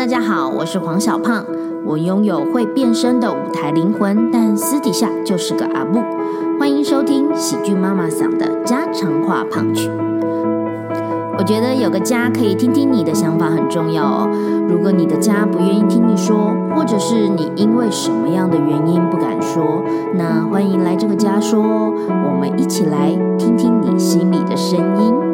大家好，我是黄小胖。我拥有会变身的舞台灵魂，但私底下就是个阿木。欢迎收听喜剧妈妈桑的家常话胖曲。我觉得有个家可以听听你的想法很重要哦。如果你的家不愿意听你说，或者是你因为什么样的原因不敢说，那欢迎来这个家说，我们一起来听听你心里的声音。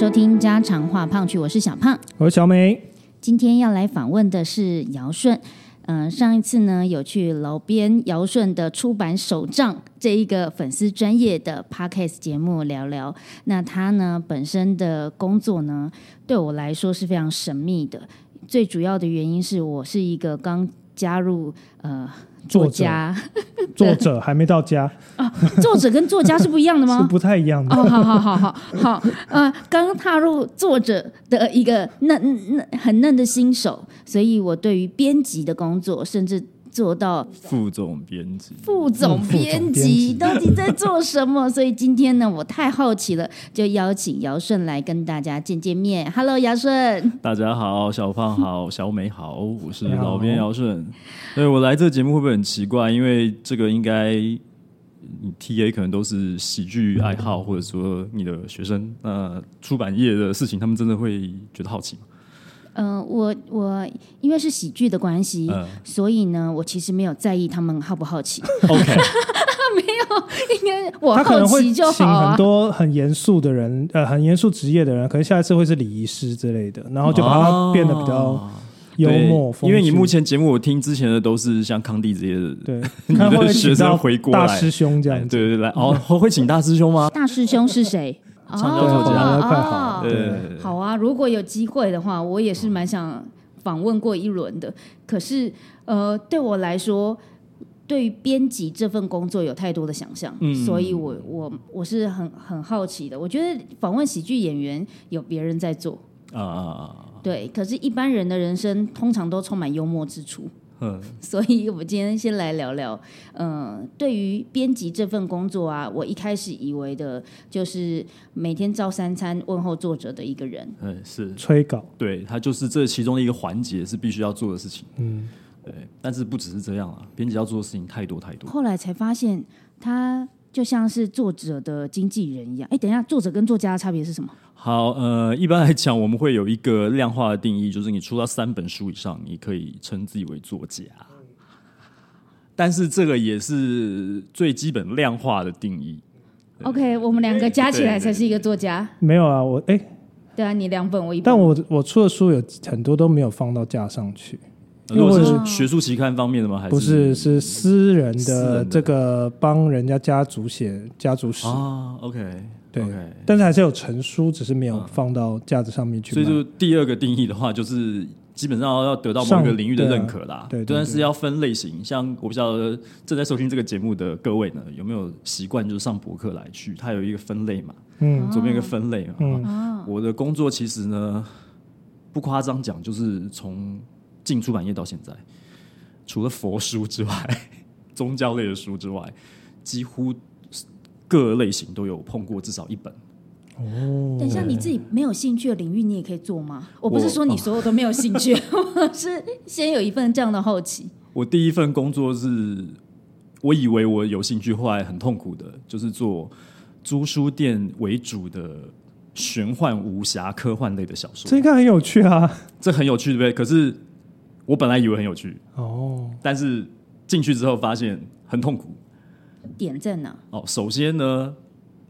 收听家常话胖去，我是小胖，我是小美。今天要来访问的是尧舜。嗯，上一次呢有去老编尧舜的出版手账这一个粉丝专业的 podcast 节目聊聊。那他呢本身的工作呢对我来说是非常神秘的，最主要的原因是我是一个刚加入呃。作家，作者还没到家啊！作者跟作家是不一样的吗？是不太一样的哦。好好好好好，呃，刚踏入作者的一个嫩嫩很嫩的新手，所以我对于编辑的工作，甚至。做到副总编辑，副总编辑到底在做什么？所以今天呢，我太好奇了，就邀请姚顺来跟大家见见面。Hello，姚顺，大家好，小胖好，小美好，我是老编姚顺。对我来这个节目会不会很奇怪？因为这个应该你 T A 可能都是喜剧爱好，或者说你的学生，那出版业的事情，他们真的会觉得好奇吗？嗯，我我因为是喜剧的关系，所以呢，我其实没有在意他们好不好奇。OK，没有，应该我好奇就好啊。很多很严肃的人，呃，很严肃职业的人，可能下一次会是礼仪师之类的，然后就把它变得比较幽默。因为你目前节目我听之前的都是像康帝这些的，对，你的学生回过来，大师兄这样，对对对，来哦，会请大师兄吗？大师兄是谁？长江作家，快好，对，好啊！如果有机会的话，我也是蛮想访问过一轮的。可是，呃，对我来说，对于编辑这份工作有太多的想象，所以我我我是很很好奇的。我觉得访问喜剧演员有别人在做啊，对。可是，一般人的人生通常都充满幽默之处。嗯，所以我们今天先来聊聊，嗯，对于编辑这份工作啊，我一开始以为的就是每天照三餐问候作者的一个人，嗯，是。催稿，对他就是这其中的一个环节是必须要做的事情，嗯，对，但是不只是这样啊，编辑要做的事情太多太多，后来才发现他。就像是作者的经纪人一样，哎，等一下，作者跟作家的差别是什么？好，呃，一般来讲，我们会有一个量化的定义，就是你出到三本书以上，你可以称自己为作家。但是这个也是最基本量化的定义。OK，我们两个加起来才是一个作家。没有啊，我哎，对啊，你两本我一本，但我我出的书有很多都没有放到架上去。如果是学术期刊方面的吗？还是不是是私人的这个帮人家家族写家族史啊？OK，对，但是还是有成书，只是没有放到架子上面去。所以就第二个定义的话，就是基本上要得到某个领域的认可啦。对，但是要分类型。像我不知道正在收听这个节目的各位呢，有没有习惯就是上博客来去？它有一个分类嘛，嗯，左边有个分类嘛。嗯，我的工作其实呢，不夸张讲，就是从。进出版业到现在，除了佛书之外，宗教类的书之外，几乎各类型都有碰过至少一本。哦，等一下，你自己没有兴趣的领域，你也可以做吗？我不是说你所有都没有兴趣，我是先有一份这样的好奇。我第一份工作是，我以为我有兴趣，后来很痛苦的，就是做租书店为主的玄幻武侠科幻类的小说。这应该很有趣啊，这很有趣对不对？可是。我本来以为很有趣哦，但是进去之后发现很痛苦。点在哪？哦，首先呢，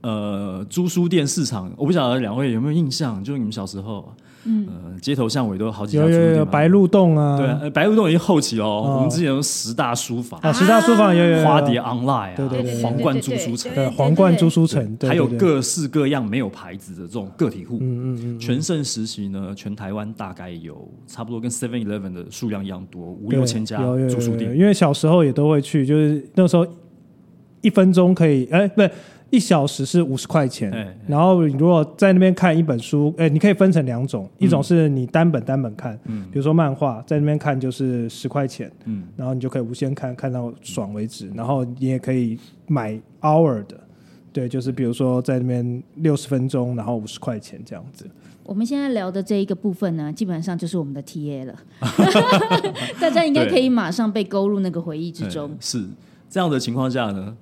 呃，租书店市场，我不晓得两位有没有印象，就是你们小时候。嗯，街头巷尾都有好几家有有有白鹿洞啊，对，白鹿洞已经后期哦。我们之前有十大书房啊，十大书房有有花蝶 online 啊，对对对，皇冠租书城，对皇冠租书城，还有各式各样没有牌子的这种个体户。嗯嗯嗯，全盛时期呢，全台湾大概有差不多跟 Seven Eleven 的数量一样多，五六千家租书店。因为小时候也都会去，就是那时候一分钟可以，哎，不对。一小时是五十块钱哎，然后你如果在那边看一本书，哎，你可以分成两种，一种是你单本单本看，嗯比如说漫画，在那边看就是十块钱，嗯，然后你就可以无限看，看到爽为止。然后你也可以买 hour 的，对，就是比如说在那边六十分钟，然后五十块钱这样子。我们现在聊的这一个部分呢，基本上就是我们的 TA 了，大家应该可以马上被勾入那个回忆之中哎。是这样的情况下呢，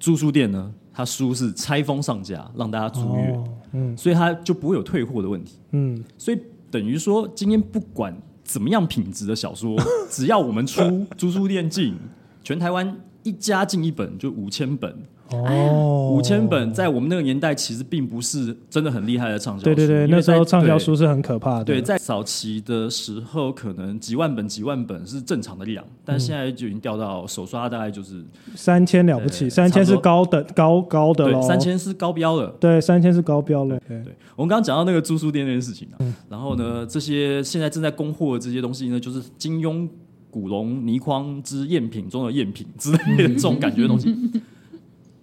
租书店呢，它书是拆封上架，让大家租阅，哦，嗯。所以它就不会有退货的问题。嗯，所以等于说，今天不管怎么样品质的小说，只要我们出租书店进，全台湾一家进一本就五千本，哦，五千本在我们那个年代其实并不是真的很厉害的畅销书。对对对，那时候畅销书是很可怕的。对，在早期的时候，可能几万本、几万本是正常的量，但现在就已经掉到手刷，大概就是三千了不起，三千是高的高高的三千是高标了。对，三千是高标了。对，对，我们刚刚讲到那个租书店那件事情啊，然后呢，这些现在正在供货的这些东西呢，就是金庸、古龙、倪匡之赝品中的赝品之类的 这种感觉的东西。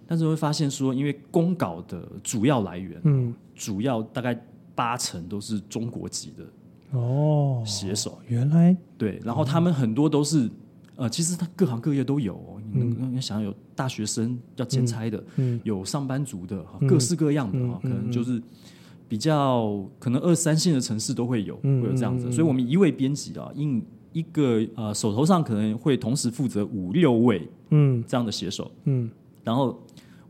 但是会发现说，因为公稿的主要来源，嗯，主要大概八成都是中国籍的哦，写手，原来。对，然后他们很多都是。呃，其实他各行各业都有、哦，你想有大学生要兼差的，嗯有上班族的，各式各样的哈，嗯可能就是比较可能二三线的城市都会有，嗯会有这样子。嗯嗯所以我们一位编辑啊，印一个呃手头上可能会同时负责五六位嗯。这样的写手，嗯。然后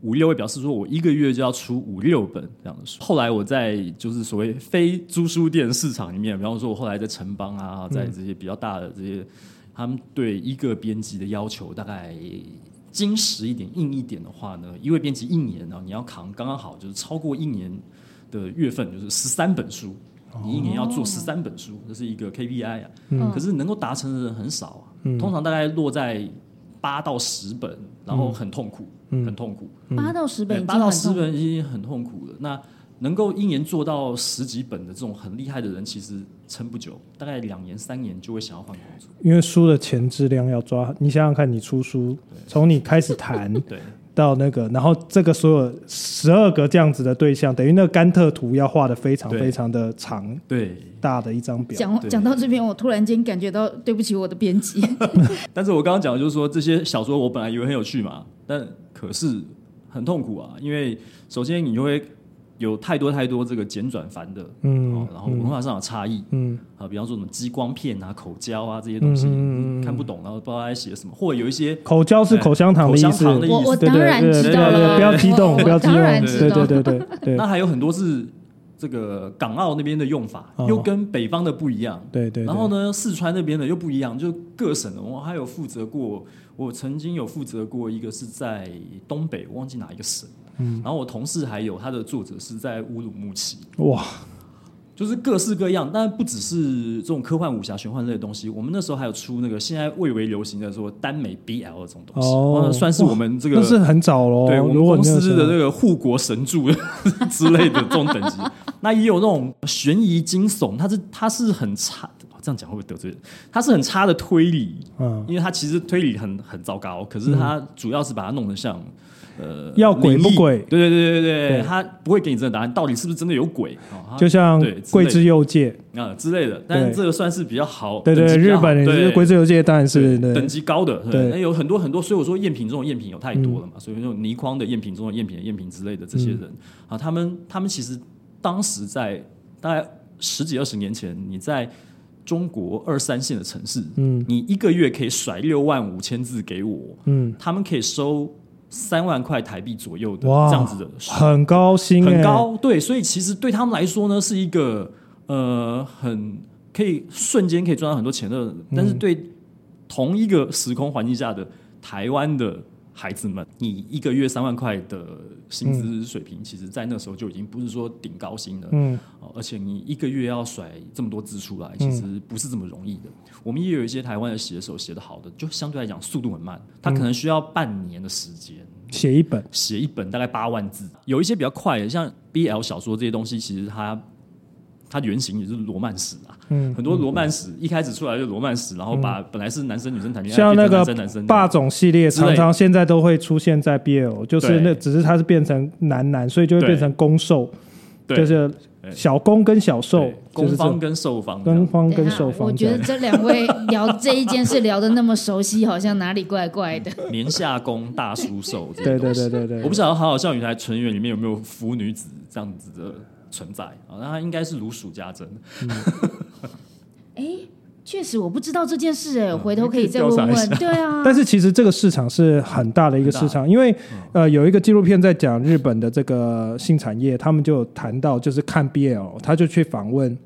五六位表示说我一个月就要出五六本这样的书。后来我在就是所谓非租书店市场里面，比方说我后来在城邦啊，嗯在这些比较大的这些，他们对一个编辑的要求大概。精实一点、硬一点的话呢，一位编辑一年呢，你要扛刚刚好，就是超过一年的月份，就是十三本书，你一年要做十三本书，这是一个 KPI 啊。嗯可是能够达成的人很少通常大概落在八到十本，然后很痛苦，嗯很痛苦。八到十本已经对八到很痛十本已经很痛苦了。那能够一年做到十几本的这种很厉害的人，其实撑不久，大概两年三年就会想要换工作。因为书的前质量要抓，你想想看，你出书，从你开始谈对到那个，然后这个所有十二个这样子的对象，等于那个甘特图要画的非常非常的长对，大的一张表。讲讲到这边，我突然间感觉到对不起我的编辑。但是我刚刚讲的就是说，这些小说我本来以为很有趣嘛，但可是很痛苦啊，因为首先你就会有太多太多这个简转繁的，嗯哦，然后文化上的差异，嗯。啊，比方说什么激光片啊、口胶啊这些东西，看不懂，然后不知道在写什么，或者有一些口胶是口香糖的意思，口香糖的意思。我我当然知道了，不要激动，不要激动。对对对对。那还有很多是这个港澳那边的用法，哦又跟北方的不一样。对对。然后呢，四川那边的又不一样，就各省的。我还有负责过，我曾经有负责过一个是在东北，我忘记哪一个省。嗯然后我同事还有他的作者是在乌鲁木齐，哇，就是各式各样，但不只是这种科幻武侠、玄幻类的东西。我们那时候还有出那个现在蔚为流行的说耽美 BL 这种东西，哦算是我们这个那是很早喽。对我们公司的那个护国神助之类的这种等级，那也有那种悬疑惊悚，它是它是很差，这样讲会不会得罪人？它是很差的推理，嗯，因为它其实推理很很糟糕，可是它主要是把它弄得像呃要鬼不鬼？对对对对对对。它不会给你真的答案，到底是不是真的有鬼？哦就像对《桂之右介》，啊之类的，但是对这个算是比较好，对对，日本人对是《桂之右介》，当然是等对。级高的，对。有很多很多，所以我说赝品这种赝品有太多了嗯。嘛，所以那种倪匡的赝品中的赝品的赝品之类的这些人、啊，他们他们其实当时在大概十几二十年前，你在中国二三线的城市，嗯。你一个月可以甩六万五千字给我，嗯，他们可以收三万块台币左右的哇这样子的很高薪，很。高，对，所以其实对他们来说呢，是一个呃很可以瞬间可以赚到很多钱的，但是对同一个时空环境下的台湾的孩子们，你一个月三万块的薪资水平，其实在那时候就已经不是说顶高薪了，嗯哦而且你一个月要甩这么多字出来，其实不是这么容易的。我们也有一些台湾的写手写得好的，就相对来讲速度很慢，他可能需要半年的时间。写一本，写一本大概八万字，有一些比较快的，像 BL 小说这些东西，其实它它原型也是罗曼史啊，嗯，很多罗曼史一开始出来就罗曼史，然后把本来是男生女生谈恋爱，像那个男生男生霸总系列，常常现在都会出现在 BL，就是那只是它是变成男男，所以就会变成攻受，就是小攻跟小受，攻方跟受方，攻方跟受方。我觉得这两位聊这一件事聊的那么熟悉，好像哪里怪怪的。年下攻大叔受，对对对对对，我不晓得好好笑女台成员里面有没有腐女子这样子的。存在啊，那他应该是如数家珍。哎，确实我不知道这件事，哎，回头可以再问问。对啊，但是其实这个市场是很大的一个市场，因为呃，有一个纪录片在讲日本的这个性产业，他们就谈到就是看 BL，他就去访问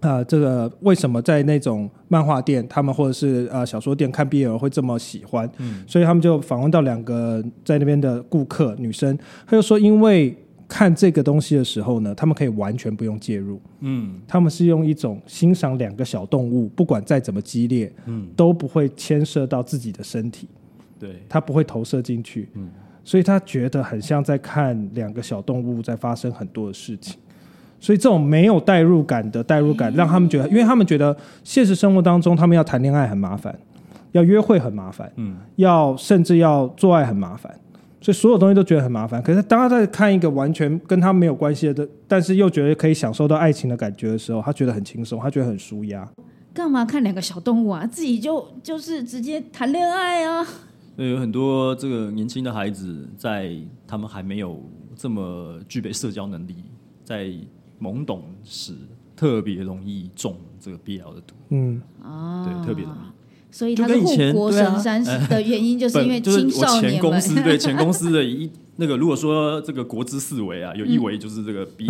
啊，这个为什么在那种漫画店，他们或者是呃小说店看 BL 会这么喜欢？嗯，所以他们就访问到两个在那边的顾客女生，他就说因为。看这个东西的时候呢，他们可以完全不用介入，嗯，他们是用一种欣赏两个小动物，不管再怎么激烈，嗯，都不会牵涉到自己的身体，对，他不会投射进去，嗯，所以他觉得很像在看两个小动物在发生很多的事情，所以这种没有代入感的代入感，让他们觉得，因为他们觉得现实生活当中他们要谈恋爱很麻烦，要约会很麻烦，嗯，要甚至要做爱很麻烦。所以所有东西都觉得很麻烦，可是当他在看一个完全跟他没有关系的，但是又觉得可以享受到爱情的感觉的时候，他觉得很轻松，他觉得很舒压。干嘛看两个小动物啊？自己就就是直接谈恋爱啊！对，有很多这个年轻的孩子，在他们还没有这么具备社交能力，在懵懂时特别容易中这个 BL 的毒。嗯啊，对，特别容易。所以他是护国神山的原因，就是 因为青少年前公司对前公司的一那个，如果说这个国之四维啊，有一维就是这个 B，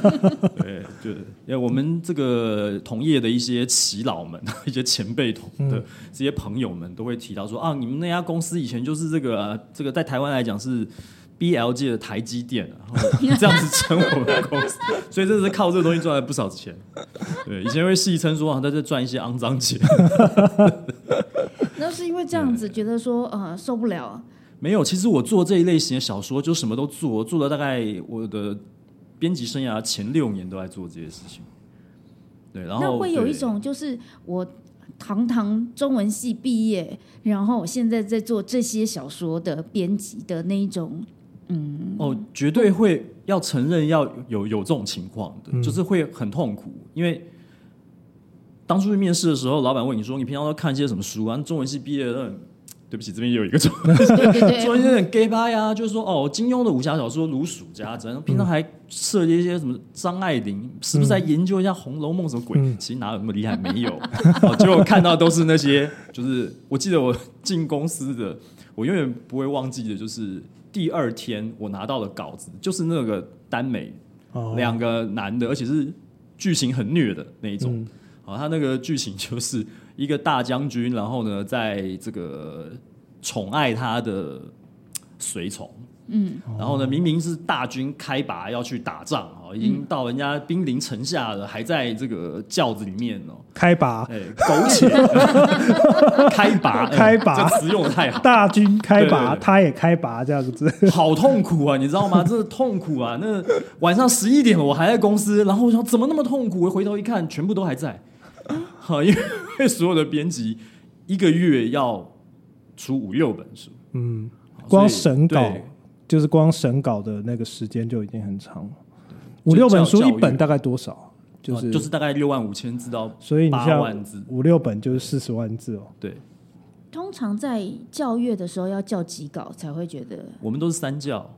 对，就因为我们这个同业的一些耆老们、一些前辈同的这些朋友们，都会提到说啊，你们那家公司以前就是这个这个在台湾来讲是。B L 界的台积电啊，这样子称我们公司，所以这是靠这个东西赚了不少钱。对，以前会戏称说啊，在这赚一些肮脏钱。那是因为这样子觉得说呃受不了。没有，其实我做这一类型的小说，就什么都做，做了大概我的编辑生涯前六年都在做这些事情。对，然后那会有一种就是我堂堂中文系毕业，然后我现在在做这些小说的编辑的那一种。嗯，哦，绝对会要承认要有有这种情况的，就是会很痛苦。因为当初去面试的时候，老板问你说：“你平常都看一些什么书啊？”中文系毕业的，对不起，这边也有一个中文系，中文系很 gay 吧呀，就是说哦，金庸的武侠小说如数家珍，平常还涉及一些什么张爱玲，是不是在研究一下《红楼梦》什么鬼？其实哪有那么厉害？没有，结果看到都是那些，就是我记得我进公司的，我永远不会忘记的，就是。第二天我拿到了稿子就是那个耽美，两个男的，而且是剧情很虐的那一种。好，他那个剧情就是一个大将军，然后呢，在这个宠爱他的随从。嗯，然后呢，明明是大军开拔要去打仗啊，已经到人家兵临城下了，还在这个轿子里面哦。开拔，哎，苟且。开拔，开拔，这词用的太好。大军开拔，他也开拔，这样子，好痛苦啊！你知道吗？这痛苦啊！那晚上十一点了，我还在公司，然后我想怎么那么痛苦？我回头一看，全部都还在。好，因为所有的编辑一个月要出五六本书，嗯，光审稿。就是光审稿的那个时间就已经很长了，五六本书一本大概多少？就是就是大概六万五千字到，所以你像五六本就是四十万字哦。对，通常在校阅的时候要校几稿才会觉得？我们都是三校，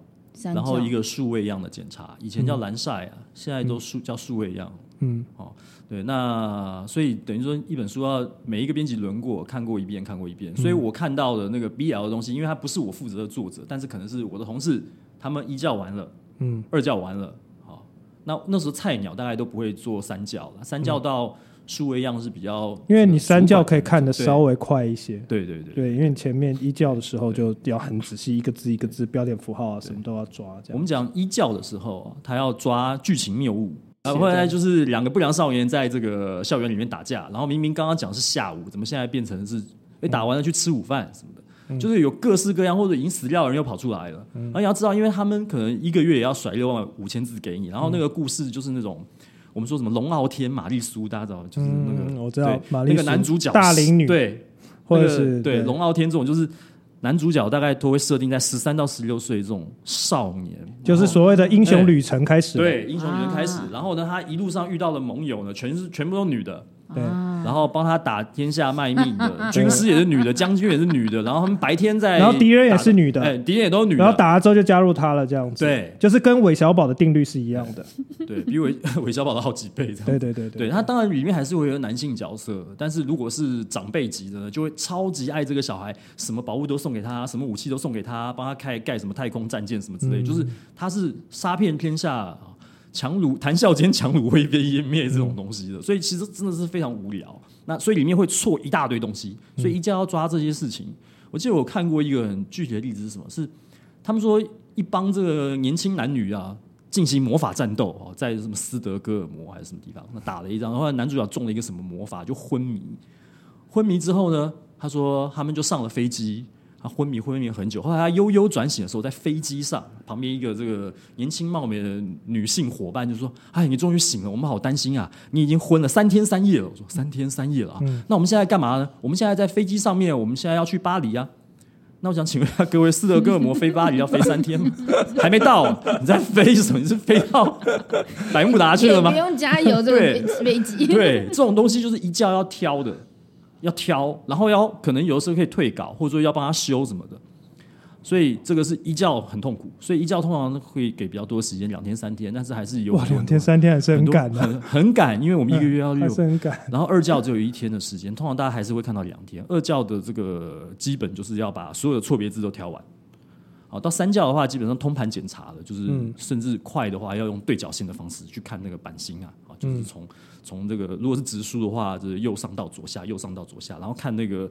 然后一个数位样的检查，以前叫蓝晒啊，现在都数叫数位样。嗯，哦。对，那所以等于说一本书要每一个编辑轮过看过一遍，看过一遍。所以我看到的那个 BL 的东西，因为它不是我负责的作者，但是可能是我的同事，他们一教完了，嗯，二教完了，好，那那时候菜鸟大概都不会做三教了，三教到数位样是比较，因为你三教可以看的稍微快一些，对对对，对，因为前面一教的时候就要很仔细，一个字一个字标点符号啊，什么都要抓。这样我们讲一教的时候，他要抓剧情谬误。后来就是两个不良少年在这个校园里面打架，然后明明刚刚讲是下午，怎么现在变成是哎打完了去吃午饭什么的，就是有各式各样或者已经死掉的人又跑出来了。然后你要知道，因为他们可能一个月也要甩六万五千字给你，然后那个故事就是那种我们说什么龙傲天、玛丽苏，大家知道就是那个我知道那个男主角大龄女对，或者是对。龙傲天这种就是。男主角大概都会设定在十三到十六岁这种少年，就是所谓的英雄旅程开始。对，英雄旅程开始。然后呢，他一路上遇到的盟友呢，全是全部都女的。对，然后帮他打天下卖命的军师也是女的，将军也是女的，然后他们白天在，然后敌人也是女的，哎，敌人也都是女的，然后打了之后就加入他了，这样子，对，就是跟韦小宝的定律是一样的，对比韦 韦小宝的好几倍，对对对对，他当然里面还是会有男性角色，但是如果是长辈级的，呢，就会超级爱这个小孩，什么宝物都送给他，什么武器都送给他，帮他开盖什么太空战舰什么之类，就是他是杀遍天下。强弩谈笑间，强弩会被湮灭这种东西的，所以其实真的是非常无聊。那所以里面会错一大堆东西，所以一定要抓这些事情。我记得我看过一个很具体的例子是什么？是他们说一帮这个年轻男女啊进行魔法战斗哦，在什么斯德哥尔摩还是什么地方，那打了一仗，然后男主角中了一个什么魔法就昏迷。昏迷之后呢，他说他们就上了飞机。他昏迷昏迷很久，后来他悠悠转醒的时候，在飞机上，旁边一个这个年轻貌美的女性伙伴就说：“哎，你终于醒了，我们好担心啊！你已经昏了三天三夜了。”我说：“三天三夜了啊？那我们现在干嘛呢？我们现在在飞机上面，我们现在要去巴黎啊。那我想请问一下各位，斯德哥尔摩飞巴黎要飞三天吗？还没到，你在飞什么？你是飞到 百慕达去了吗？不用加油，这个飞机。对，这种东西就是一觉要挑的。”要挑，然后要可能有的时候可以退稿，或者说要帮他修什么的，所以这个是一教很痛苦，所以一教通常会给比较多时间，两天三天，但是还是有哇，两天三天还是很赶的，很很赶，因为我们一个月要还是很赶，然后二教只有一天的时间，通常大家还是会看到两天。二教的这个基本就是要把所有的错别字都挑完，好，到三教的话基本上通盘检查了，就是甚至快的话要用对角线的方式去看那个版型啊，啊，就是从。从这个如果是直书的话，就是右上到左下，右上到左下，然后看那个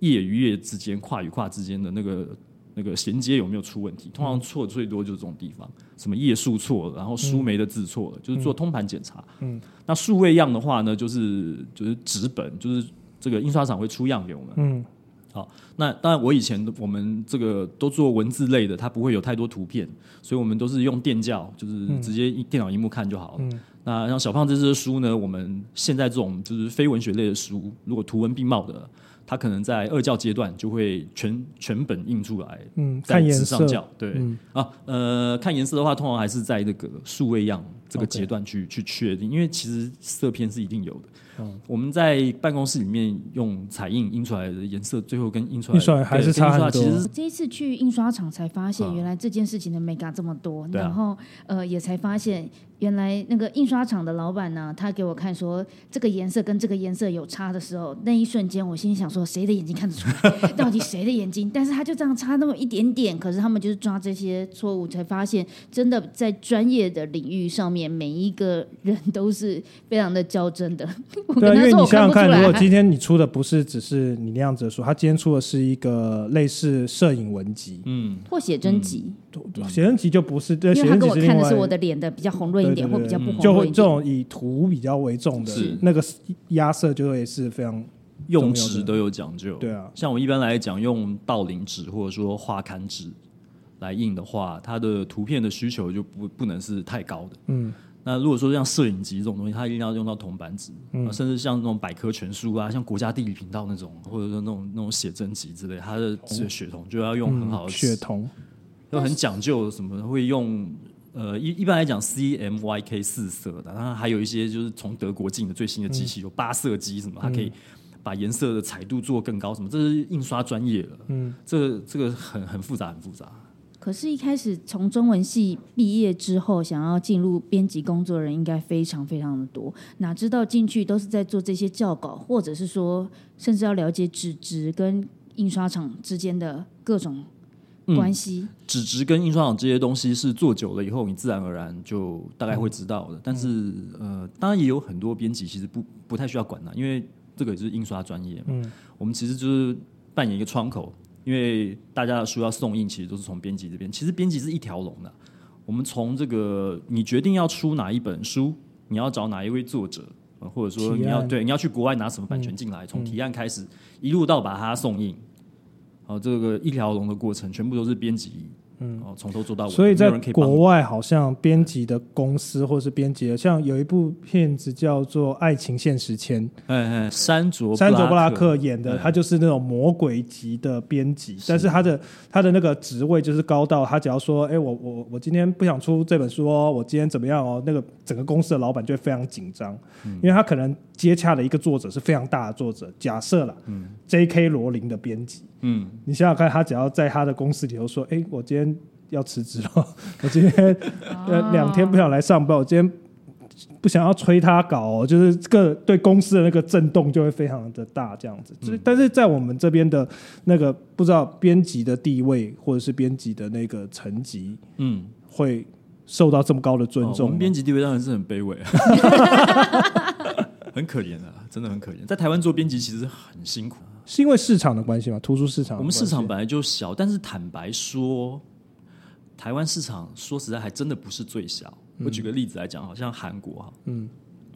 页与页之间、跨与跨之间的那个那个衔接有没有出问题。通常错最多就是这种地方，什么页数错了，然后书没的字错了，就是做通盘检查。嗯，那数位样的话呢，就是就是纸本，就是这个印刷厂会出样给我们。嗯，好，那当然我以前我们这个都做文字类的，它不会有太多图片，所以我们都是用电教，就是直接电脑荧幕看就好了。那像小胖这支书呢？我们现在这种就是非文学类的书，如果图文并茂的，它可能在二教阶段就会全全本印出来。嗯，看颜色。对啊，呃，看颜色的话，通常还是在那个数位样这个阶段去去确定，因为其实色片是一定有的。嗯我们在办公室里面用彩印印出来的颜色，最后跟印出来还是差很多。其实这一次去印刷厂才发现，原来这件事情的美感这么多，然后呃也才发现。原来那个印刷厂的老板呢，他给我看说这个颜色跟这个颜色有差的时候，那一瞬间我心里想说，谁的眼睛看得出来？到底谁的眼睛？但是他就这样差那么一点点，可是他们就是抓这些错误，才发现真的在专业的领域上面，每一个人都是非常的较真的。对，因为你想想看，如果今天你出的不是只是你那样子的书，他今天出的是一个类似摄影文集，嗯，或写真集。写真集就不是，因为他给我看的是我的脸的比较红润一点，或比较不红就会这种以图比较为重的，那个压色就会是非常用纸都有讲究。对啊，像我一般来讲用道林纸或者说画刊纸来印的话，它的图片的需求就不不能是太高的。嗯，那如果说像摄影机这种东西，它一定要用到铜板纸，甚至像那种百科全书啊，像国家地理频道那种，或者说那种那种写真集之类，它的血统就要用很好的血统。都很讲究，什么会用呃一一般来讲 CMYK 四色的，然后还有一些就是从德国进的最新的机器有八色机什么，它可以把颜色的彩度做更高，什么这是印刷专业了，嗯，这这个很很复杂很复杂。可是，一开始从中文系毕业之后，想要进入编辑工作的人应该非常非常的多，哪知道进去都是在做这些教稿，或者是说，甚至要了解纸质跟印刷厂之间的各种。关系纸质跟印刷厂这些东西是做久了以后，你自然而然就大概会知道的。但是呃，当然也有很多编辑其实不不太需要管的，因为这个也是印刷专业嘛。我们其实就是扮演一个窗口，因为大家的书要送印，其实都是从编辑这边。其实编辑是一条龙的，我们从这个你决定要出哪一本书，你要找哪一位作者，或者说你要对你要去国外拿什么版权进来，从提案开始一路到把它送印。好，这个一条龙的过程全部都是编辑嗯，哦，从头做到尾，所以在国外好像编辑的公司或是编辑的，像有一部片子叫做《爱情现实签》，嗯嗯，山卓山卓布拉克演的，他就是那种魔鬼级的编辑，但是他的他的那个职位就是高到他只要说，哎，我我我今天不想出这本书哦，我今天怎么样哦，那个整个公司的老板就会非常紧张，因为他可能接洽的一个作者是非常大的作者，假设了，嗯，J.K. 罗琳的编辑，嗯，你想想看，他只要在他的公司里头说，哎，我今天。要辞职了，我今天呃两天不想来上班，我今天不想要催他搞、哦，就是这个对公司的那个震动就会非常的大，这样子。但是在我们这边的那个不知道编辑的地位或者是编辑的那个层级，嗯，会受到这么高的尊重。我们编辑地位当然是很卑微，很可怜啊，真的很可怜。在台湾做编辑其实很辛苦，是因为市场的关系吗？图书市场，我们市场本来就小，但是坦白说。台湾市场说实在还真的不是最小。我举个例子来讲，好像韩国哈，嗯，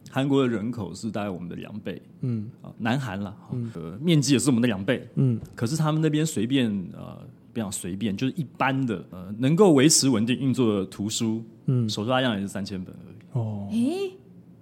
韩国的人口是大概我们的两倍，嗯。啊，南韩了，呃，面积也是我们的两倍，嗯，可是他们那边随便呃，不讲随便，就是一般的呃，能够维持稳定运作的图书，嗯，手刷样也是三千本而已。哦，诶，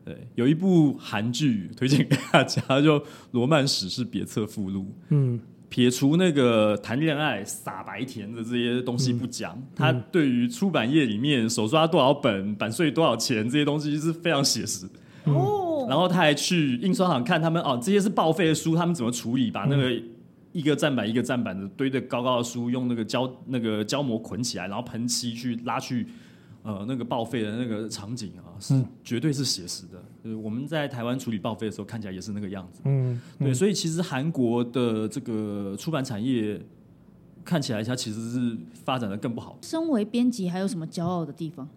对，有一部韩剧推荐给大家，就《罗曼史是别册附录》，嗯。撇除那个谈恋爱傻白甜的这些东西不讲，他对于出版业里面手刷多少本、版税多少钱这些东西是非常写实。哦，然后他还去印刷厂看他们哦，这些是报废的书，他们怎么处理？把那个一个站板一个站板的堆的高高的书，用那个胶那个胶膜捆起来，然后喷漆去拉去。呃，那个报废的那个场景啊，是绝对是写实的。就是我们在台湾处理报废的时候，看起来也是那个样子。嗯，对，所以其实韩国的这个出版产业看起来，它其实是发展的更不好。身为编辑，还有什么骄傲的地方？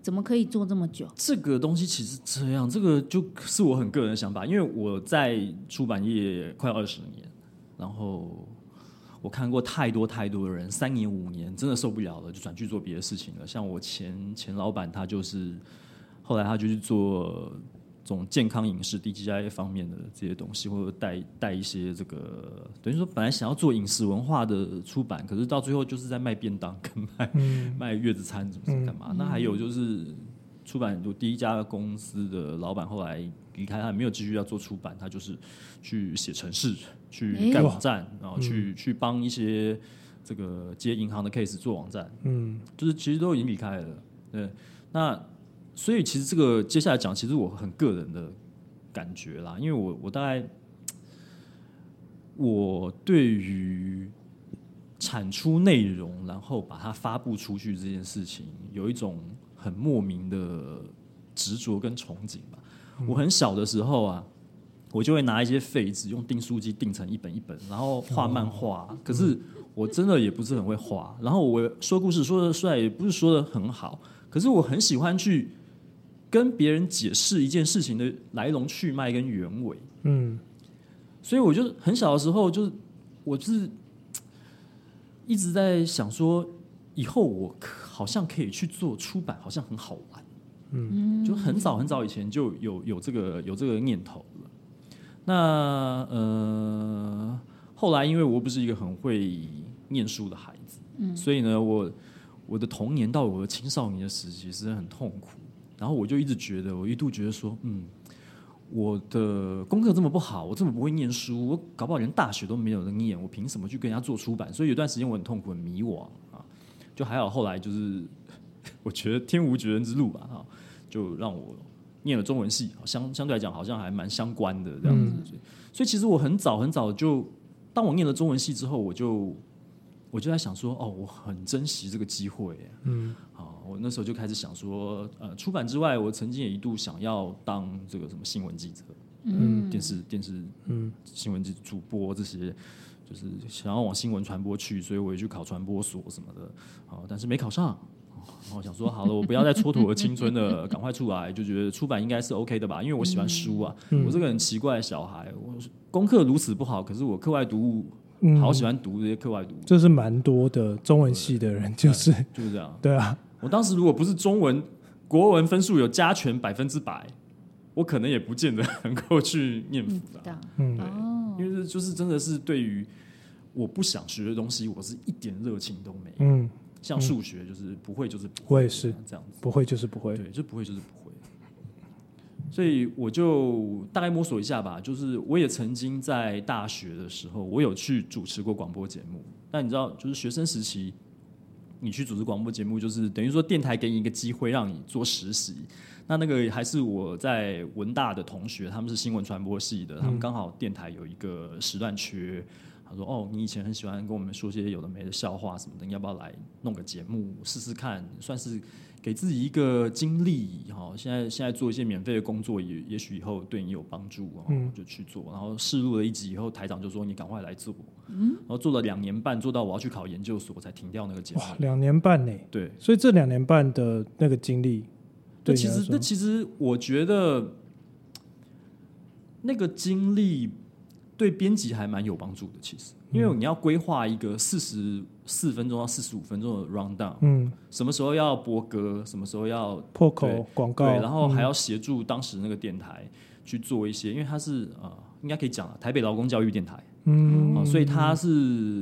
怎么可以做这么久？这个东西其实这样，这个就是我很个人的想法，因为我在出版业快二十年，然后。我看过太多太多的人，三年五年真的受不了了，就转去做别的事情了。像我前前老板，他就是后来他就去做这种健康饮食、D G I 方面的这些东西，或者带带一些这个，等于说本来想要做饮食文化的出版，可是到最后就是在卖便当跟卖卖月子餐，怎么是干嘛？那还有就是出版就第一家公司的老板后来离开，他没有继续要做出版，他就是去写程式。去盖网站，然后去去帮一些这个接银行的 case 做网站，嗯，就是其实都已经离开了，对。那所以其实这个接下来讲，其实我很个人的感觉啦，因为我我大概我对于产出内容，然后把它发布出去这件事情，有一种很莫名的执着跟憧憬吧。我很小的时候啊。我就会拿一些废纸，用订书机订成一本一本，然后画漫画。可是我真的也不是很会画，然后我说故事说的出来也不是说的很好。可是我很喜欢去跟别人解释一件事情的来龙去脉跟原委。嗯，所以我就很小的时候，就是我是一直在想说，以后我好像可以去做出版，好像很好玩。嗯，就很早很早以前就有有这个有这个念头了。那呃，后来因为我不是一个很会念书的孩子，嗯，所以呢，我我的童年到我的青少年的时期是很痛苦。然后我就一直觉得，我一度觉得说，嗯，我的功课这么不好，我这么不会念书，我搞不好连大学都没有人念，我凭什么去跟人家做出版？所以有段时间我很痛苦、很迷惘啊。就还好，后来就是 我觉得天无绝人之路吧，哈，就让我。念了中文系，相相对来讲好像还蛮相关的这样子，所以其实我很早很早就，当我念了中文系之后，我就我就在想说，哦，我很珍惜这个机会，嗯，好，我那时候就开始想说，呃，出版之外，我曾经也一度想要当这个什么新闻记者，嗯，电视电视，嗯，新闻记主播这些，就是想要往新闻传播去，所以我也去考传播所什么的，好，但是没考上。然后想说好了，我不要再蹉跎青春了，赶快出来，就觉得出版应该是 OK 的吧，因为我喜欢书啊。我这个很奇怪的小孩，我功课如此不好，可是我课外读物好喜欢读这些课外读物。这是蛮多的中文系的人，就是就是这样。对啊，我当时如果不是中文国文分数有加权百分之百，我可能也不见得能够去念辅的。嗯，因为就是真的是对于。我不想学的东西，我是一点热情都没有。嗯，像数学就是不会就是不会，我也是这样子，不会就是不会，对，就不会就是不会。所以我就大概摸索一下吧，就是我也曾经在大学的时候，我有去主持过广播节目。但你知道，就是学生时期，你去主持广播节目，就是等于说电台给你一个机会让你做实习。那那个还是我在文大的同学，他们是新闻传播系的，他们刚好电台有一个时段缺。他说：“哦，你以前很喜欢跟我们说些有的没的笑话什么的，你要不要来弄个节目试试看？算是。”给自己一个经历，哈，现在现在做一些免费的工作，也也许以后对你有帮助，嗯，就去做。然后试录了一集以后，台长就说你赶快来做，嗯，然后做了两年半，做到我要去考研究所才停掉那个节目。哇，两年半呢？对，所以这两年半的那个经历，对其实那其实我觉得那个经历对编辑还蛮有帮助的，其实。因为你要规划一个四十四分钟到四十五分钟的 round down，嗯，什么时候要播歌，什么时候要破口广告，对，然后还要协助当时那个电台去做一些，因为它是呃，应该可以讲台北劳工教育电台，嗯，所以他是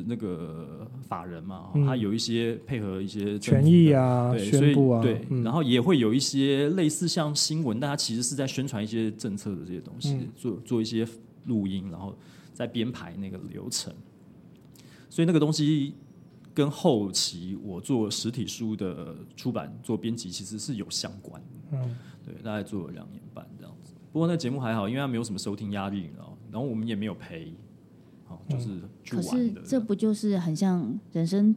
那个法人嘛，他有一些配合一些权益啊，宣布啊，对，然后也会有一些类似像新闻，但他其实是在宣传一些政策的这些东西，做做一些录音，然后再编排那个流程。所以那个东西跟后期我做实体书的出版做编辑其实是有相关。嗯，对，大概做了两年半这样子。不过那节目还好，因为它没有什么收听压力，然后。然后我们也没有赔，好，就是去玩的。可是这不就是很像人生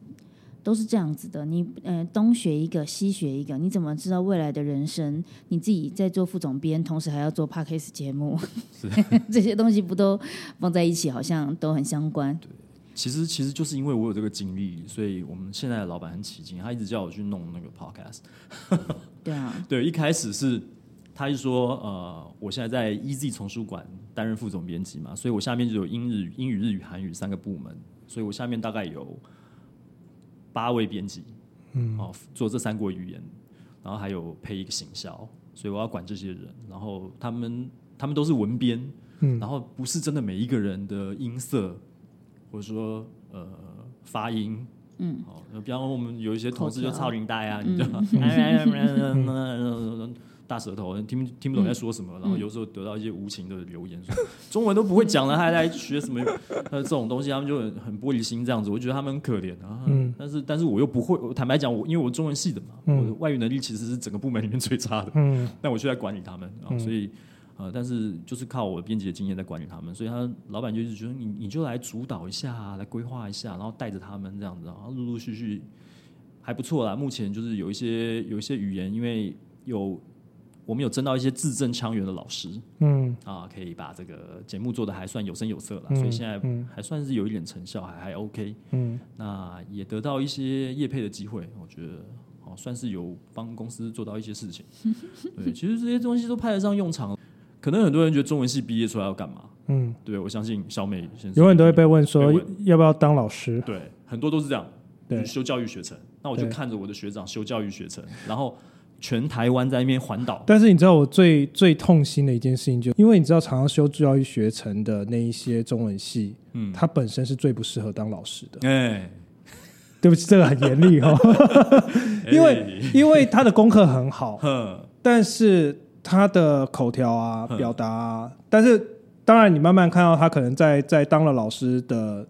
都是这样子的？你呃东学一个西学一个，你怎么知道未来的人生？你自己在做副总编，同时还要做 podcast 节目，这些东西不都 放在一起，好像都很相关。对。其实其实就是因为我有这个经历，所以我们现在的老板很起劲，他一直叫我去弄那个 podcast。对啊，对，一开始是他就说，呃，我现在在 EZ 丛书馆担任副总编辑嘛，所以我下面就有英日、英语、日语、韩语三个部门，所以我下面大概有八位编辑，嗯，哦，做这三国语言，然后还有配一个行销，所以我要管这些人，然后他们他们都是文编，嗯，然后不是真的每一个人的音色。或者说，呃，发音，嗯，好，比方我们有一些同事就超龄带啊，你知道吗？大舌头，听听不懂在说什么，然后有时候得到一些无情的留言，说中文都不会讲了，还来学什么？呃，这种东西他们就很很玻璃心这样子，我觉得他们很可怜啊。嗯，但是但是我又不会，坦白讲，我因为我中文系的嘛，我的外语能力其实是整个部门里面最差的。嗯，但我却在管理他们啊，所以。呃，但是就是靠我编辑的经验在管理他们，所以他老板就是觉得你你就来主导一下，来规划一下，然后带着他们这样子，然后陆陆续续还不错啦。目前就是有一些有一些语言，因为有我们有征到一些字正腔圆的老师，嗯，啊，可以把这个节目做的还算有声有色了，所以现在还算是有一点成效，还还 OK。嗯，那也得到一些业配的机会，我觉得哦，算是有帮公司做到一些事情。对，其实这些东西都派得上用场。可能很多人觉得中文系毕业出来要干嘛？嗯，对，我相信小美先生永远都会被问说要不要当老师。对，很多都是这样，对，修教育学程。那我就看着我的学长修教育学程，然后全台湾在那边环岛。但是你知道我最最痛心的一件事情，就因为你知道，常常修教育学程的那一些中文系，嗯，他本身是最不适合当老师的。哎，对不起，这个很严厉哈，因为因为他的功课很好，但是。他的口条啊，表达啊，但是当然，你慢慢看到他可能在在当了老师的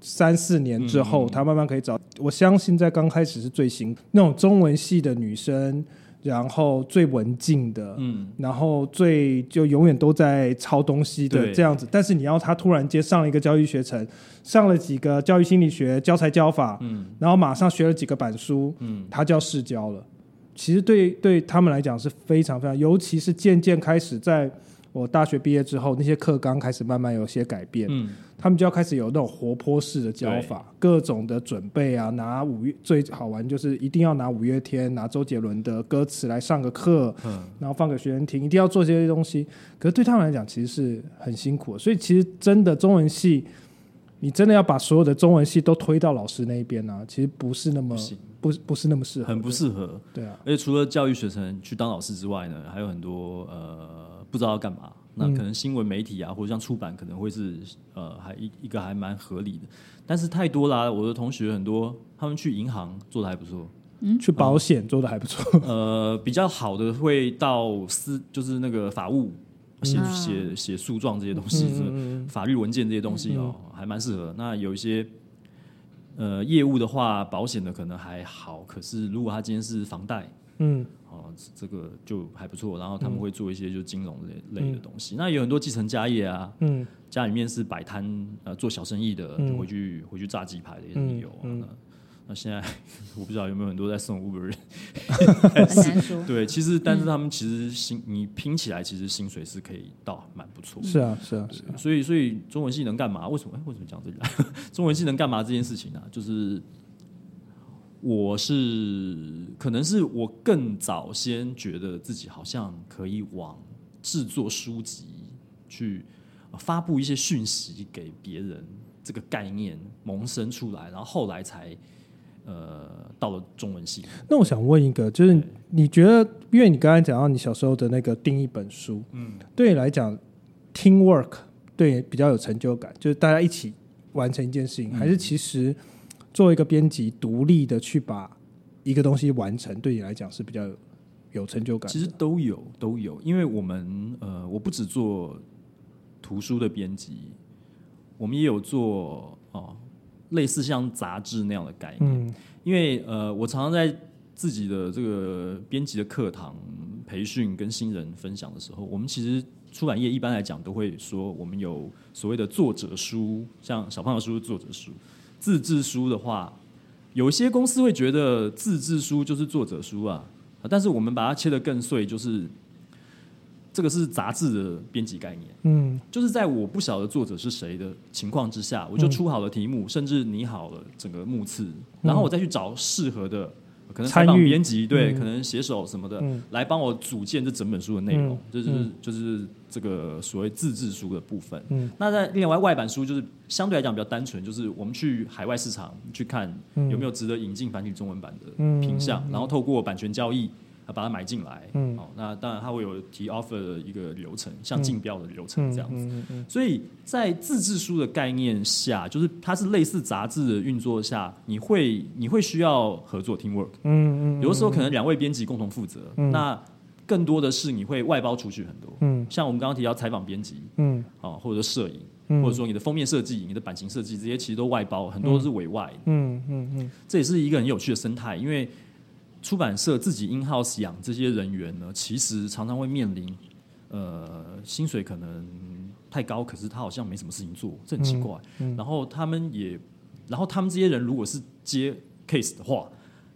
三四年之后，他慢慢可以找。我相信在刚开始是最辛那种中文系的女生，然后最文静的，嗯，然后最就永远都在抄东西的这样子。但是你要他突然间上了一个教育学程，上了几个教育心理学教材教法，嗯，然后马上学了几个板书，嗯，他就要试教了。其实对对他们来讲是非常非常，尤其是渐渐开始在我大学毕业之后，那些课纲开始慢慢有些改变，嗯，他们就要开始有那种活泼式的教法，各种的准备啊，拿五月最好玩就是一定要拿五月天、拿周杰伦的歌词来上个课，嗯，然后放给学生听，一定要做这些东西。可是对他们来讲，其实是很辛苦，所以其实真的中文系。你真的要把所有的中文系都推到老师那一边呢？其实不是那么不不是那么适合，很不适合。对啊，而且除了教育学生去当老师之外呢，还有很多呃不知道要干嘛。那可能新闻媒体啊，或者像出版，可能会是呃，还一一个还蛮合理的。但是太多啦，我的同学很多，他们去银行做的还不错，嗯，去保险做的还不错。呃，比较好的会到司，就是那个法务写写写诉状这些东西，法律文件这些东西哦，还蛮适合。那有一些呃业务的话，保险的可能还好，可是如果他今天是房贷，嗯。这个就还不错，然后他们会做一些就金融类类的东西。那有很多继承家业啊，嗯，家里面是摆摊呃做小生意的，就回去回去炸鸡排的也有啊。那现在 我不知道有没有很多在送 Uber，很难说。对，其实但是他们其实薪你拼起来其实薪水是可以到蛮不错。是啊，是啊，是啊。所以所以中文系能干嘛？为什么？为什么讲这个？中文系能干嘛这件事情呢？就是。我是可能是我更早先觉得自己好像可以往制作书籍去发布一些讯息给别人这个概念萌生出来，然后后来才呃到了中文系。那我想问一个，就是你觉得，因为你刚才讲到你小时候的那个订一本书，嗯，对你来讲，team work 对比较有成就感，就是大家一起完成一件事情，还是其实？做一个编辑，独立的去把一个东西完成，对你来讲是比较有成就感。其实都有，都有，因为我们呃，我不只做图书的编辑，我们也有做哦，类似像杂志那样的概念。因为呃，我常常在自己的这个编辑的课堂培训跟新人分享的时候，我们其实出版业一般来讲都会说，我们有所谓的作者书，像小胖的书是作者书。自制书的话，有些公司会觉得自制书就是作者书啊，但是我们把它切得更碎，就是这个是杂志的编辑概念。嗯，就是在我不晓得作者是谁的情况之下，我就出好了题目，甚至拟好了整个目次，然后我再去找适合的。可能采访编辑对，可能写手什么的来帮我组建这整本书的内容，就是就是这个所谓自制书的部分。那在另外外版书就是相对来讲比较单纯，就是我们去海外市场去看有没有值得引进繁体中文版的品相，然后透过版权交易。把它买进来，嗯，好，那当然它会有提 offer 的一个流程，像竞标的流程这样子。所以在自制书的概念下，就是它是类似杂志的运作下，你会你会需要合作 team work，嗯嗯，有的时候可能两位编辑共同负责，那更多的是你会外包出去很多，嗯，像我们刚刚提到采访编辑，嗯，好，或者摄影，或者说你的封面设计、你的版型设计这些，其实都外包，很多都是委外，嗯嗯嗯，这也是一个很有趣的生态，因为。出版社自己 in house 养这些人员呢，其实常常会面临，呃，薪水可能太高，可是他好像没什么事情做，这很奇怪。然后他们也，然后他们这些人如果是接 case 的话，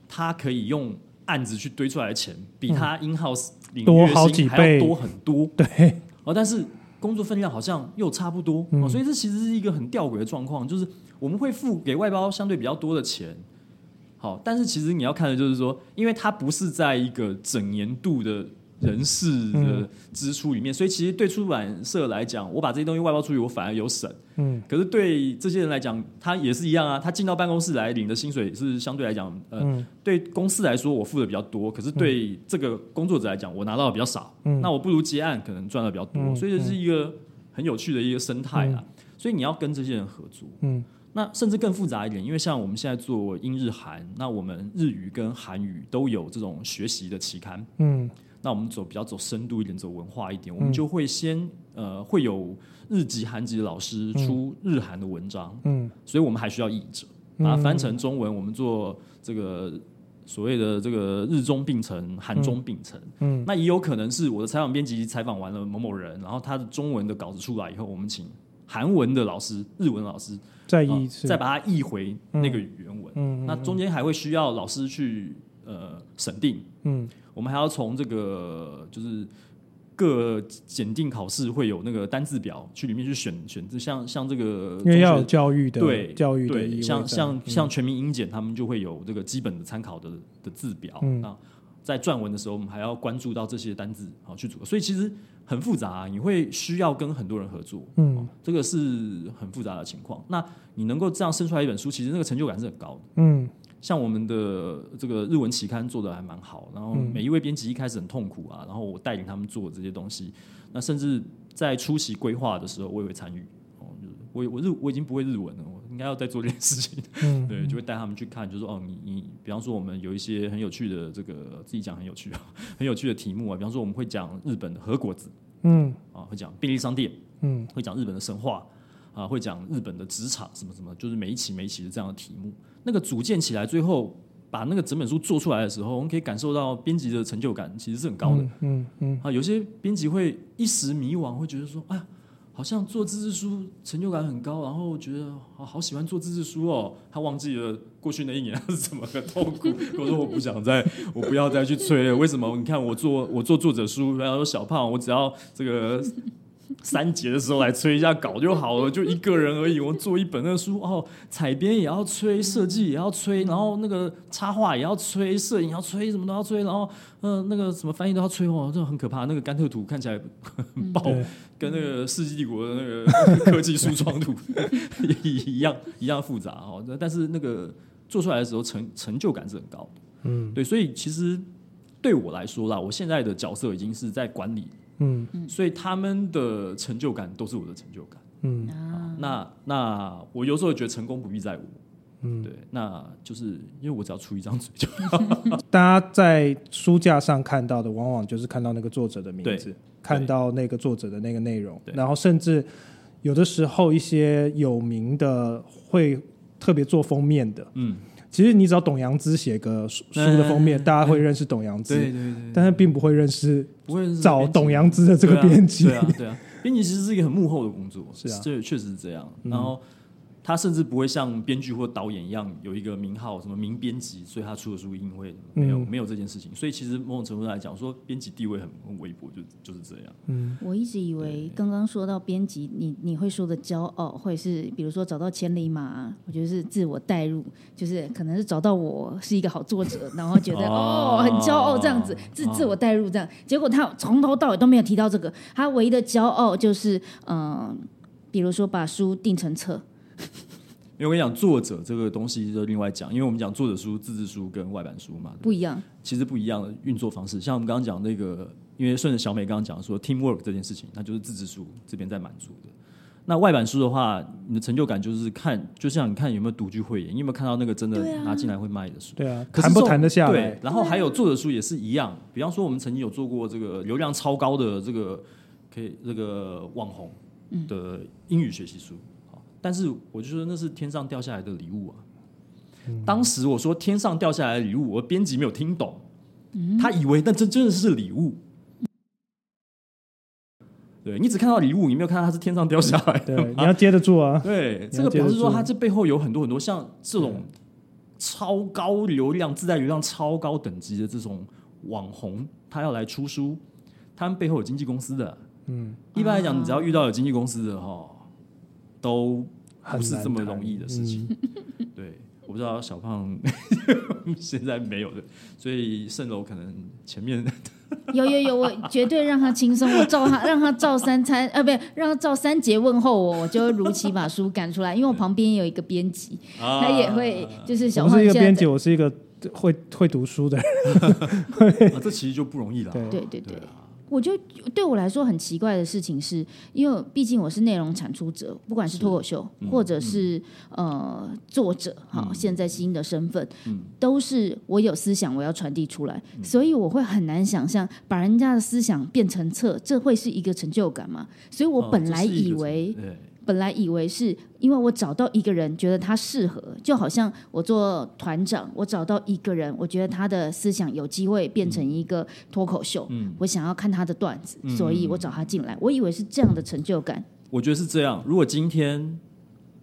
他可以用案子去堆出来的钱，比他 in house 领多好几倍，多很多。对，哦，但是工作分量好像又差不多，所以这其实是一个很吊诡的状况，就是我们会付给外包相对比较多的钱。好，但是其实你要看的就是说，因为它不是在一个整年度的人事的支出里面，所以其实对出版社来讲，我把这些东西外包出去，我反而有省。嗯，可是对这些人来讲，他也是一样啊。他进到办公室来领的薪水是相对来讲，呃，对公司来说我付的比较多，可是对这个工作者来讲，我拿到的比较少。嗯，那我不如接案，可能赚的比较多。所以这是一个很有趣的一个生态啊。所以你要跟这些人合作。嗯。那甚至更复杂一点，因为像我们现在做英日韩，那我们日语跟韩语都有这种学习的期刊。嗯，那我们走比较走深度一点，走文化一点，我们就会先呃会有日籍、韩籍的老师出日韩的文章。嗯，所以我们还需要译者把它翻成中文。我们做这个所谓的这个日中并成、韩中并成。嗯，那也有可能是我的采访编辑采访完了某某人，然后他的中文的稿子出来以后，我们请韩文的老师、日文老师。再译一次，再把它译回那个原文。嗯，那中间还会需要老师去呃审定。嗯，我们还要从这个就是各检定考试会有那个单字表去里面去选选字，像像这个因为要有教育的对教育对，像像像全民英检，他们就会有这个基本的参考的的字表。那在撰文的时候，我们还要关注到这些单字好去组，所以其实。很复杂，你会需要跟很多人合作，嗯，这个是很复杂的情况。那你能够这样生出来一本书，其实那个成就感是很高的，嗯。像我们的这个日文期刊做的还蛮好，然后每一位编辑一开始很痛苦啊，然后我带领他们做这些东西，那甚至在初期规划的时候，我也会参与。哦，我我日我已经不会日文了，我应该要再做这件事情。嗯，对，就会带他们去看，就说哦，你你，比方说我们有一些很有趣的这个自己讲很有趣啊，很有趣的题目啊，比方说我们会讲日本的和果子，嗯，啊，会讲便利商店，嗯，会讲日本的神话。啊，会讲日本的职场什么什么，就是每一期每一期的这样的题目，那个组建起来，最后把那个整本书做出来的时候，我们可以感受到编辑的成就感其实是很高的。嗯嗯。啊，有些编辑会一时迷惘，会觉得说，哎呀，好像做自制书成就感很高，然后觉得好好喜欢做自制书哦。他忘记了过去那一年他是怎么个痛苦。我说我不想再，我不要再去催了。为什么？你看我做我做作者书，然后说小胖，我只要这个。三节的时候来催一下稿就好了，就一个人而已。我做一本那个书哦，采编也要催，设计也要催，然后那个插画也要催，摄影要催，什么都要催，然后嗯，那个什么翻译都要催哦，这很可怕。那个甘特图看起来很爆，跟那个世纪帝国的那个科技书窗图 一样一样复杂哦。但是那个做出来的时候成成就感是很高的，嗯，对。所以其实对我来说啦，我现在的角色已经是在管理。嗯，所以他们的成就感都是我的成就感。嗯，那那我有时候觉得成功不必在我。嗯，对，那就是因为我只要出一张嘴就。大家在书架上看到的，往往就是看到那个作者的名字，看到那个作者的那个内容，然后甚至有的时候一些有名的会特别做封面的。嗯。其实你只要董阳之写个书的封面，大家会认识董阳之，对对对，但是并不会认识，不会找董阳之的这个编辑，对啊，对啊，编辑其实是一个很幕后的工作，是啊，这确实是这样，然后。他甚至不会像编剧或导演一样有一个名号，什么名编辑，所以他出的书一定会没有没有这件事情。所以其实某种程度来讲，说编辑地位很微薄，就就是这样。嗯，我一直以为刚刚说到编辑，你你会说的骄傲，或者是比如说找到千里马，我觉得是自我代入，就是可能是找到我是一个好作者，然后觉得哦很骄傲这样子，自自我代入这样。结果他从头到尾都没有提到这个，他唯一的骄傲就是嗯，比如说把书定成册。因为我跟你讲，作者这个东西就另外讲，因为我们讲作者书、自制书跟外版书嘛，不一样。其实不一样的运作方式，像我们刚刚讲那个，因为顺着小美刚刚讲说 teamwork 这件事情，那就是自制书这边在满足的。那外版书的话，你的成就感就是看，就像你看有没有独具慧眼，你有没有看到那个真的拿进来会卖的书？对啊，谈不谈得下来？然后还有作者书也是一样，比方说我们曾经有做过这个流量超高的这个可以这个网红的英语学习书。但是我就说那是天上掉下来的礼物啊！当时我说天上掉下来的礼物，我编辑没有听懂，他以为那真真的是礼物。对你只看到礼物，你没有看到它是天上掉下来的。你要接得住啊！对，这个表示说它这背后有很多很多像这种超高流量、自带流量超高等级的这种网红，他要来出书，他们背后有经纪公司的。嗯，一般来讲，你只要遇到有经纪公司的哈。都不是这么容易的事情，对，我不知道小胖 现在没有的，所以蜃楼可能前面有有有，我绝对让他轻松，我照他让他照三餐，呃，不对，让他照三节问候我，我就如期把书赶出来，因为我旁边有一个编辑，他也会就是小胖是一个编辑，我是一个会会读书的人，这其实就不容易了，对。对对。我就对我来说很奇怪的事情是，因为毕竟我是内容产出者，不管是脱口秀或者是呃作者，哈，现在新的身份，都是我有思想我要传递出来，所以我会很难想象把人家的思想变成册，这会是一个成就感吗？所以我本来以为。本来以为是因为我找到一个人，觉得他适合，就好像我做团长，我找到一个人，我觉得他的思想有机会变成一个脱口秀，我想要看他的段子，所以我找他进来。我以为是这样的成就感。我觉得是这样。如果今天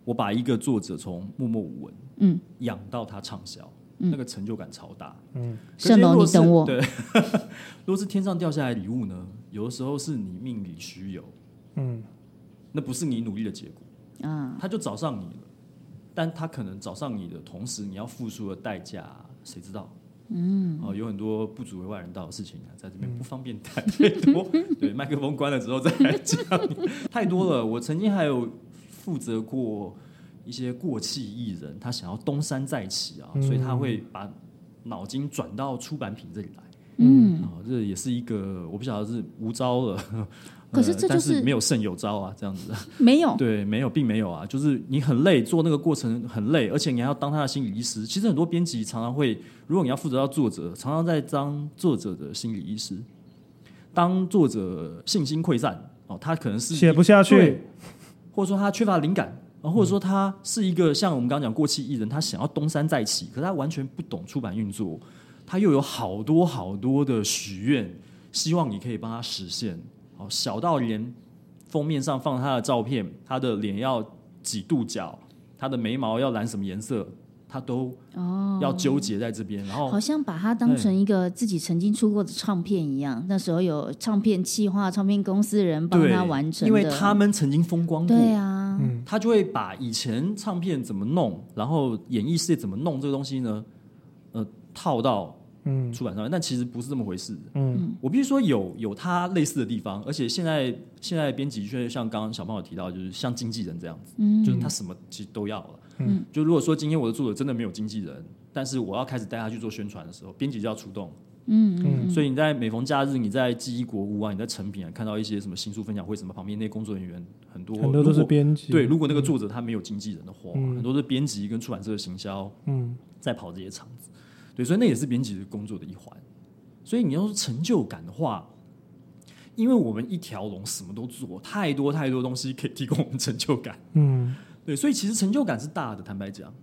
我把一个作者从默默无闻，嗯，养到他畅销，那个成就感超大。嗯，圣龙，你等我。对，如果是天上掉下来礼物呢？有的时候是你命里虚有。嗯。那不是你努力的结果，啊，他就找上你了，但他可能找上你的同时，你要付出的代价，谁知道？嗯，哦，有很多不足为外人道的事情啊，在这边不方便谈太多。对，麦克风关了之后再来讲，太多了。我曾经还有负责过一些过气艺人，他想要东山再起啊，所以他会把脑筋转到出版品这里来。嗯，啊，这也是一个我不晓得是无招了，可是这就是没有胜有招啊，这样子。没有，对，没有，并没有啊，就是你很累，做那个过程很累，而且你还要当他的心理医师。其实很多编辑常常会，如果你要负责到作者，常常在当作者的心理医师，当作者信心溃散哦，他可能是写不下去，或者说他缺乏灵感啊，或者说他是一个像我们刚刚讲过气艺人，他想要东山再起，可是他完全不懂出版运作。他又有好多好多的许愿，希望你可以帮他实现。哦，小到连封面上放他的照片，他的脸要几度角，他的眉毛要染什么颜色，他都哦要纠结在这边。然后好像把他当成一个自己曾经出过的唱片一样。那时候有唱片企划、唱片公司的人帮他完成，因为他们曾经风光过。对啊，他就会把以前唱片怎么弄，然后演艺事业怎么弄这个东西呢？呃，套到。嗯，出版上面，但其实不是这么回事。嗯，我必须说有有它类似的地方，而且现在现在编辑却像刚刚小胖有提到，就是像经纪人这样子，嗯，就是他什么其实都要了。嗯，就如果说今天我的作者真的没有经纪人，但是我要开始带他去做宣传的时候，编辑就要出动。嗯嗯，所以你在每逢假日，你在记忆国屋啊，你在成品啊，看到一些什么新书分享会什么，旁边那些工作人员很多很多都是编辑。对，如果那个作者他没有经纪人的话，很多是编辑跟出版社的行销，嗯，在跑这些场子。对，所以那也是编辑的工作的一环。所以你要说成就感的话，因为我们一条龙什么都做，太多太多东西可以提供我们成就感。嗯，对，所以其实成就感是大的。坦白讲，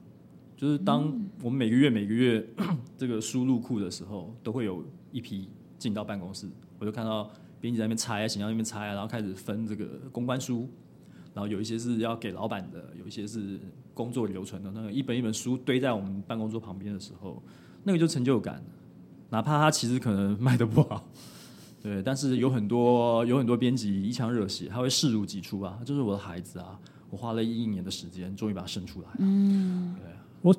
就是当我们每个月每个月 这个输入库的时候，都会有一批进到办公室，我就看到编辑在那边拆，形象那边拆，然后开始分这个公关书，然后有一些是要给老板的，有一些是工作流程的。那个一本一本书堆在我们办公桌旁边的时候。那个就成就感，哪怕他其实可能卖的不好，对，但是有很多有很多编辑一腔热血，他会视如己出啊，就是我的孩子啊，我花了一年的时间，终于把他生出来了。嗯，对，我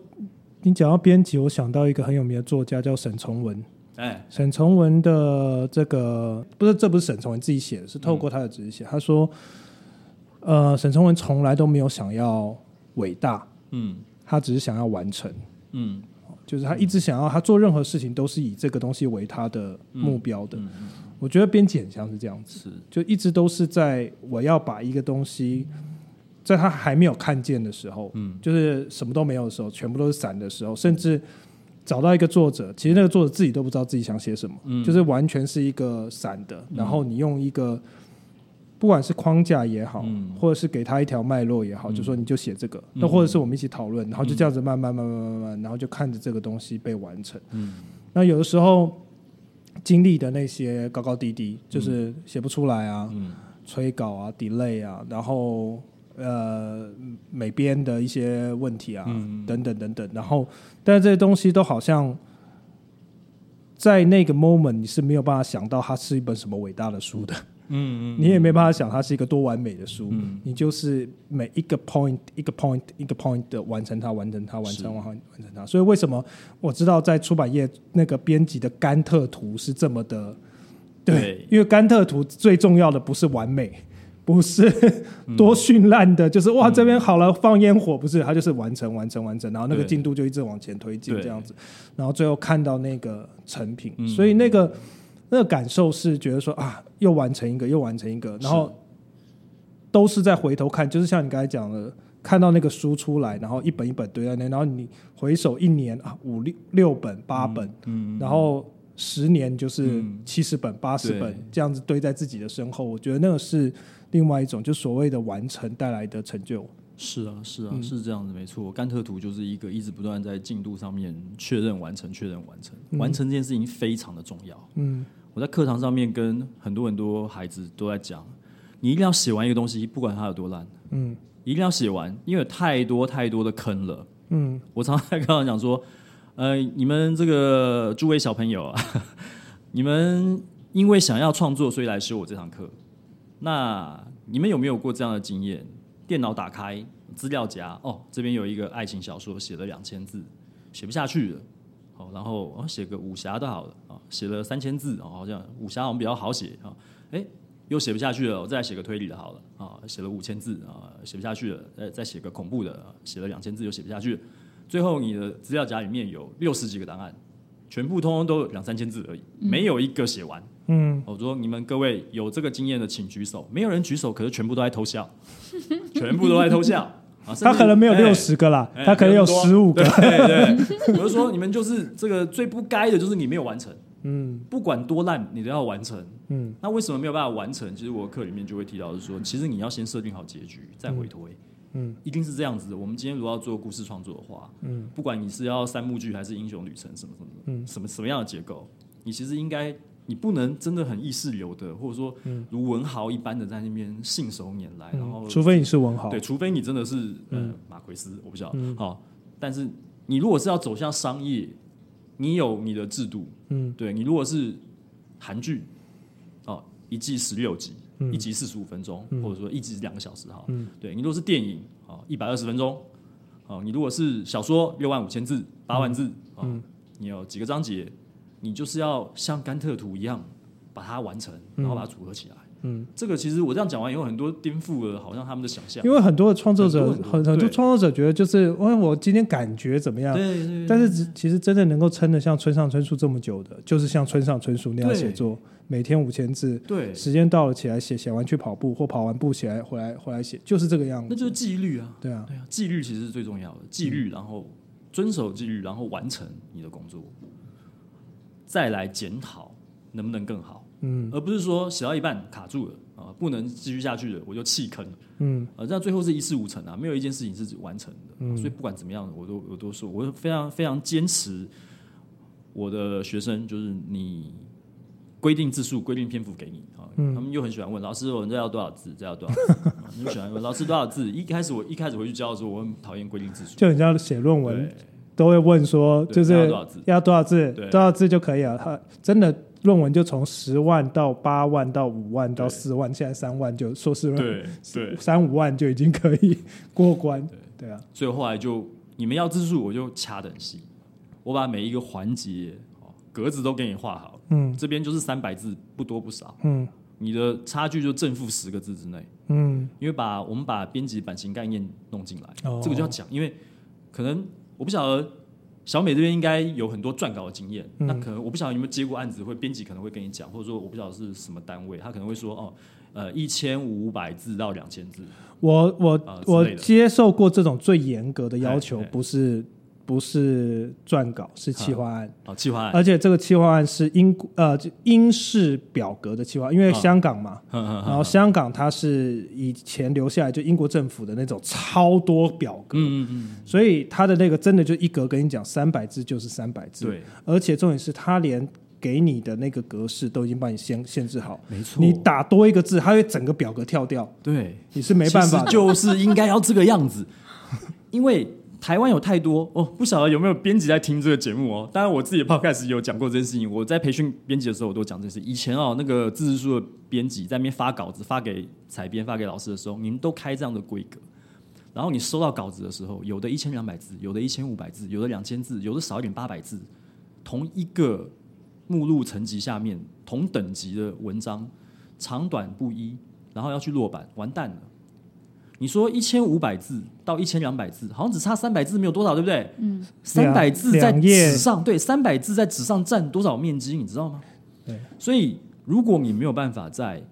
你讲到编辑，我想到一个很有名的作家叫沈从文，哎，沈从文的这个不是，这不是沈从文自己写的，是透过他的纸写。他说，呃，沈从文从来都没有想要伟大，嗯，他只是想要完成，嗯。就是他一直想要，他做任何事情都是以这个东西为他的目标的。我觉得编辑很像是这样子，就一直都是在我要把一个东西，在他还没有看见的时候，嗯，就是什么都没有的时候，全部都是散的时候，甚至找到一个作者，其实那个作者自己都不知道自己想写什么，就是完全是一个散的，然后你用一个。不管是框架也好，或者是给他一条脉络也好，就说你就写这个，那或者是我们一起讨论，然后就这样子慢慢慢慢慢慢，然后就看着这个东西被完成。那有的时候经历的那些高高低低，就是写不出来啊，催稿啊，delay 啊，然后呃美编的一些问题啊，等等等等，然后但是这些东西都好像在那个 moment 你是没有办法想到它是一本什么伟大的书的。嗯嗯，你也没办法想它是一个多完美的书，你就是每一个 point 一个 point 一个 point 的完成它，完成它，完成完完成它。所以为什么我知道在出版业那个编辑的甘特图是这么的？对，因为甘特图最重要的不是完美，不是多绚烂的，就是哇这边好了放烟火，不是它就是完成完成完成，然后那个进度就一直往前推进这样子，然后最后看到那个成品，所以那个。那个感受是觉得说啊，又完成一个，又完成一个，然后都是在回头看，就是像你刚才讲的，看到那个书出来，然后一本一本堆在那，然后你回首一年啊，五六六本八本，嗯，然后十年就是七十本八十本这样子堆在自己的身后，我觉得那个是另外一种就所谓的完成带来的成就。是啊，是啊，是这样子，没错。甘特图就是一个一直不断在进度上面确认完成、确认完成、完成这件事情非常的重要。嗯。我在课堂上面跟很多很多孩子都在讲，你一定要写完一个东西，不管它有多烂，嗯，一定要写完，因为有太多太多的坑了，嗯。我常常在课堂讲说，呃，你们这个诸位小朋友啊，你们因为想要创作，所以来修我这堂课。那你们有没有过这样的经验？电脑打开资料夹，哦，这边有一个爱情小说，写了两千字，写不下去了。哦，然后写个武侠的好了啊，写了三千字哦，好像武侠好像比较好写啊。哎，又写不下去了，我再写个推理的好了啊，写了五千字啊，写不下去了，再再写个恐怖的，写了两千字又写不下去，最后你的资料夹里面有六十几个档案，全部通通都两三千字而已，没有一个写完。嗯，我说你们各位有这个经验的请举手，没有人举手，可是全部都在偷笑，全部都在偷笑。他可能没有六十个啦，他可能有十五个。对对，我就说你们就是这个最不该的，就是你没有完成。嗯，不管多烂，你都要完成。嗯，那为什么没有办法完成？其实我课里面就会提到，是说，其实你要先设定好结局，再回推。嗯，一定是这样子的。我们今天如果要做故事创作的话，嗯，不管你是要三幕剧还是英雄旅程什么什么的，嗯，什么什么样的结构，你其实应该。你不能真的很意识流的，或者说如文豪一般的在那边信手拈来，然后除非你是文豪，对，除非你真的是呃马奎斯，我不知道，好，但是你如果是要走向商业，你有你的制度，嗯，对你如果是韩剧，哦，一季十六集，一集四十五分钟，或者说一集两个小时，哈，对你如果是电影，哦，一百二十分钟，哦，你如果是小说六万五千字，八万字，嗯，你有几个章节？你就是要像甘特图一样把它完成，然后把它组合起来。嗯，这个其实我这样讲完以后，很多颠覆了好像他们的想象。因为很多的创作者，很很多创作者觉得就是，我我今天感觉怎么样？对对。但是其实真的能够撑得像村上春树这么久的，就是像村上春树那样写作，每天五千字。对。时间到了起来写，写完去跑步，或跑完步起来回来回来写，就是这个样子。那就是纪律啊。对啊。对啊，纪律其实是最重要的，纪律，然后遵守纪律，然后完成你的工作。再来检讨能不能更好，嗯，而不是说写到一半卡住了啊，不能继续下去了，我就弃坑，嗯，啊，这样最后是一事无成啊，没有一件事情是完成的，嗯，所以不管怎么样，我都我都说，我非常非常坚持我的学生，就是你规定字数、规定篇幅给你啊，他们又很喜欢问老师，我这要多少字？这要多少？你喜欢问老师多少字？一开始我一开始回去教的时候，我很讨厌规定字数，就人家写论文。都会问说，就是要多少字，多少字就可以了。他真的论文就从十万到八万到五万到四万，现在三万就硕士论文，对，三五万就已经可以过关。对啊，所以后来就你们要字数，我就掐的很细，我把每一个环节格子都给你画好。嗯，这边就是三百字，不多不少。嗯，你的差距就正负十个字之内。嗯，因为把我们把编辑版型概念弄进来，这个就要讲，因为可能。我不晓得小美这边应该有很多撰稿的经验，那可能我不晓得有没有接过案子，会编辑可能会跟你讲，或者说我不晓得是什么单位，他可能会说哦，呃，一千五百字到两千字。我我我接受过这种最严格的要求，不是。不是撰稿，是企划案。哦，企划案，而且这个企划案是英呃英式表格的企划，因为香港嘛，然后香港它是以前留下来就英国政府的那种超多表格，嗯嗯嗯，所以它的那个真的就一格跟你讲三百字就是三百字，对，而且重点是它连给你的那个格式都已经帮你先限制好，没错，你打多一个字，它会整个表格跳掉，对，你是没办法，就是应该要这个样子，因为。台湾有太多哦，不晓得有没有编辑在听这个节目哦。当然，我自己的 podcast 有讲过这件事情。我在培训编辑的时候，我都讲这事。以前哦，那个自治书的编辑在那边发稿子，发给采编、发给老师的时候，你们都开这样的规格。然后你收到稿子的时候，有的一千两百字，有的一千五百字，有的两千字，有的少一点八百字。同一个目录层级下面，同等级的文章，长短不一，然后要去落版，完蛋了。你说一千五百字到一千两百字，好像只差三百字，没有多少，对不对？嗯，三百字在纸上，对，三百字在纸上占多少面积，你知道吗？对，所以如果你没有办法在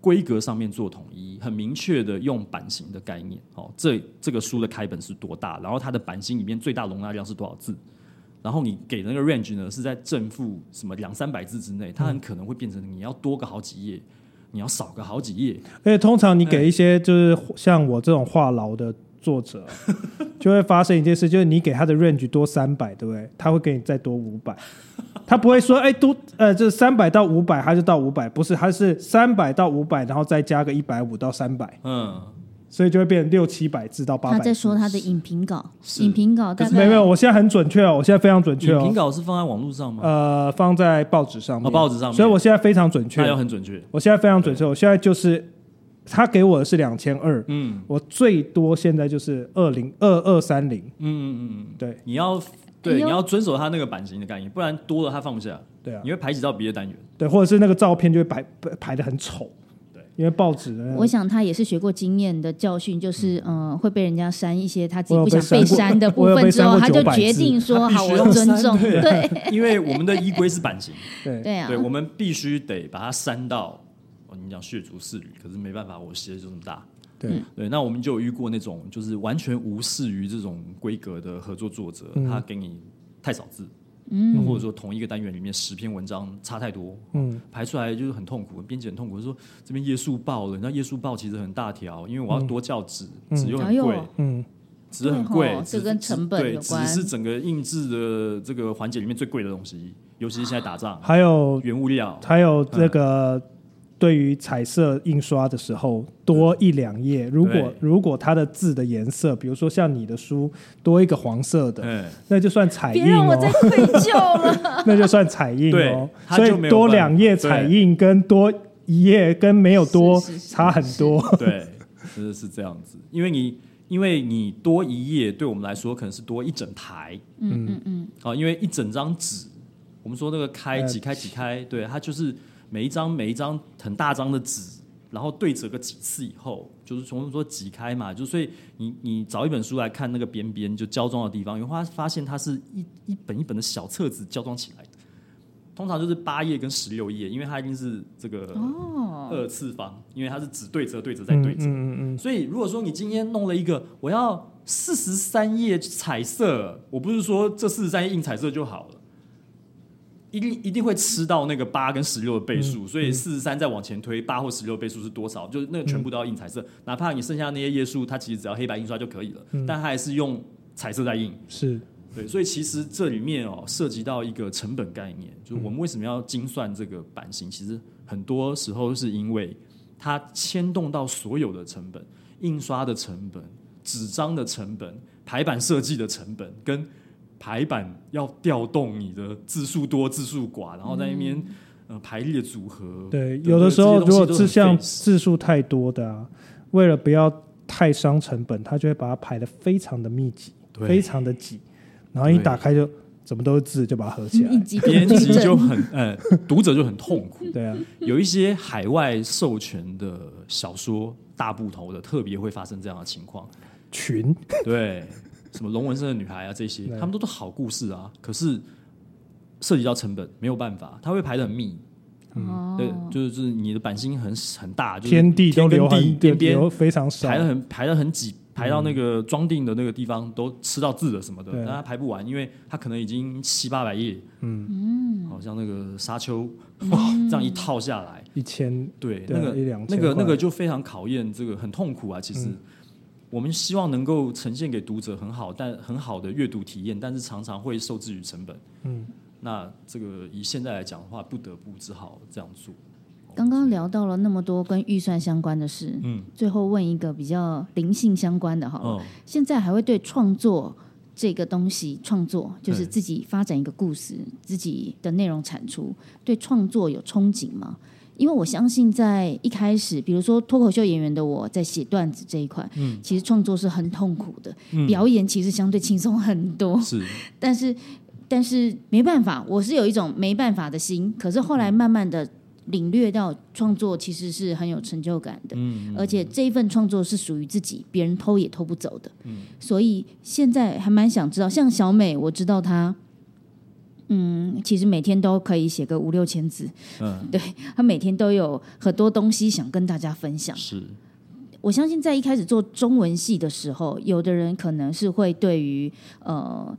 规格上面做统一，很明确的用版型的概念，哦，这这个书的开本是多大，然后它的版型里面最大容纳量是多少字，然后你给那个 range 呢是在正负什么两三百字之内，它很可能会变成你要多个好几页。你要少个好几页，而且通常你给一些就是像我这种话痨的作者，就会发生一件事，就是你给他的 range 多三百，对不对？他会给你再多五百，他不会说哎多呃，这三百到五百，他就到五百，不是，他是三百到五百，然后再加个一百五到三百，嗯。所以就会变成六七百字到八百。他在说他的影评稿，影评稿，没有没有，我现在很准确哦，我现在非常准确哦。影评稿是放在网络上吗？呃，放在报纸上面。报纸上面。所以我现在非常准确。那要很准确。我现在非常准确，我现在就是他给我的是两千二，嗯，我最多现在就是二零二二三零，嗯嗯嗯，对，你要对你要遵守他那个版型的概念，不然多了他放不下，对啊，你会排挤到别的单元，对，或者是那个照片就会排排的很丑。因为报纸呢，我想他也是学过经验的教训，就是嗯，会被人家删一些他自己不想被删的部分之后，他就决定说好，我尊重。对，因为我们的衣规是版型，对。对啊，对我们必须得把它删到。哦，你讲血族四缕，可是没办法，我鞋就这么大。对。对，那我们就有遇过那种就是完全无视于这种规格的合作作者，他给你太少字。嗯，或者说同一个单元里面十篇文章差太多，嗯，排出来就是很痛苦，编辑很痛苦。说这边页数爆了，那页数爆其实很大条，因为我要多校纸，纸又很贵，嗯，纸很贵，这跟成本有关。纸是整个印制的这个环节里面最贵的东西，尤其是现在打仗，还有原物料，还有这个。对于彩色印刷的时候，多一两页，如果如果它的字的颜色，比如说像你的书多一个黄色的，那就算彩印哦。别让我再愧疚了。那就算彩印哦。所以多两页彩印跟多一页跟没有多差很多。对，其实是这样子。因为你因为你多一页，对我们来说可能是多一整台。嗯嗯嗯。啊，因为一整张纸，我们说那个开几开几开，对，它就是。每一张每一张很大张的纸，然后对折个几次以后，就是从说挤开嘛，就所以你你找一本书来看那个边边就胶装的地方，你会发现它是一一本一本的小册子胶装起来的，通常就是八页跟十六页，因为它一定是这个二次方，因为它是纸对折对折再对折，嗯嗯。所以如果说你今天弄了一个我要四十三页彩色，我不是说这四十三页印彩色就好了。一定一定会吃到那个八跟十六的倍数，所以四十三再往前推，八或十六倍数是多少？就是那个全部都要印彩色，哪怕你剩下那些页数，它其实只要黑白印刷就可以了，但它还是用彩色在印。是对，所以其实这里面哦，涉及到一个成本概念，就是我们为什么要精算这个版型？其实很多时候是因为它牵动到所有的成本，印刷的成本、纸张的成本、排版设计的成本跟。排版要调动你的字数多字数寡，然后在那边呃排列组合。对，有的时候如果字像字数太多的啊，为了不要太伤成本，他就会把它排的非常的密集，非常的挤，然后一打开就怎么都是字，就把它合起来。编辑就很 呃，读者就很痛苦。对啊，有一些海外授权的小说大部头的，特别会发生这样的情况。群对。什么龙纹身的女孩啊，这些他们都是好故事啊。可是涉及到成本，没有办法，他会排的很密。嗯，对，就是你的版型很很大，天地都留地边边非常少，排的很排的很挤，排到那个装订的那个地方都吃到字了什么的，但他排不完，因为他可能已经七八百页。嗯嗯，好像那个沙丘哇，这样一套下来一千，对，那个那个那个就非常考验这个，很痛苦啊，其实。我们希望能够呈现给读者很好，但很好的阅读体验，但是常常会受制于成本。嗯，那这个以现在来讲的话，不得不只好这样做。刚刚聊到了那么多跟预算相关的事，嗯，最后问一个比较灵性相关的哈，现在还会对创作这个东西，创作就是自己发展一个故事，自己的内容产出，对创作有憧憬吗？因为我相信，在一开始，比如说脱口秀演员的我在写段子这一块，嗯，其实创作是很痛苦的。表演其实相对轻松很多，是。但是，但是没办法，我是有一种没办法的心。可是后来慢慢的领略到，创作其实是很有成就感的，嗯，而且这一份创作是属于自己，别人偷也偷不走的，嗯。所以现在还蛮想知道，像小美，我知道她。嗯，其实每天都可以写个五六千字。嗯，对他每天都有很多东西想跟大家分享。是，我相信在一开始做中文系的时候，有的人可能是会对于呃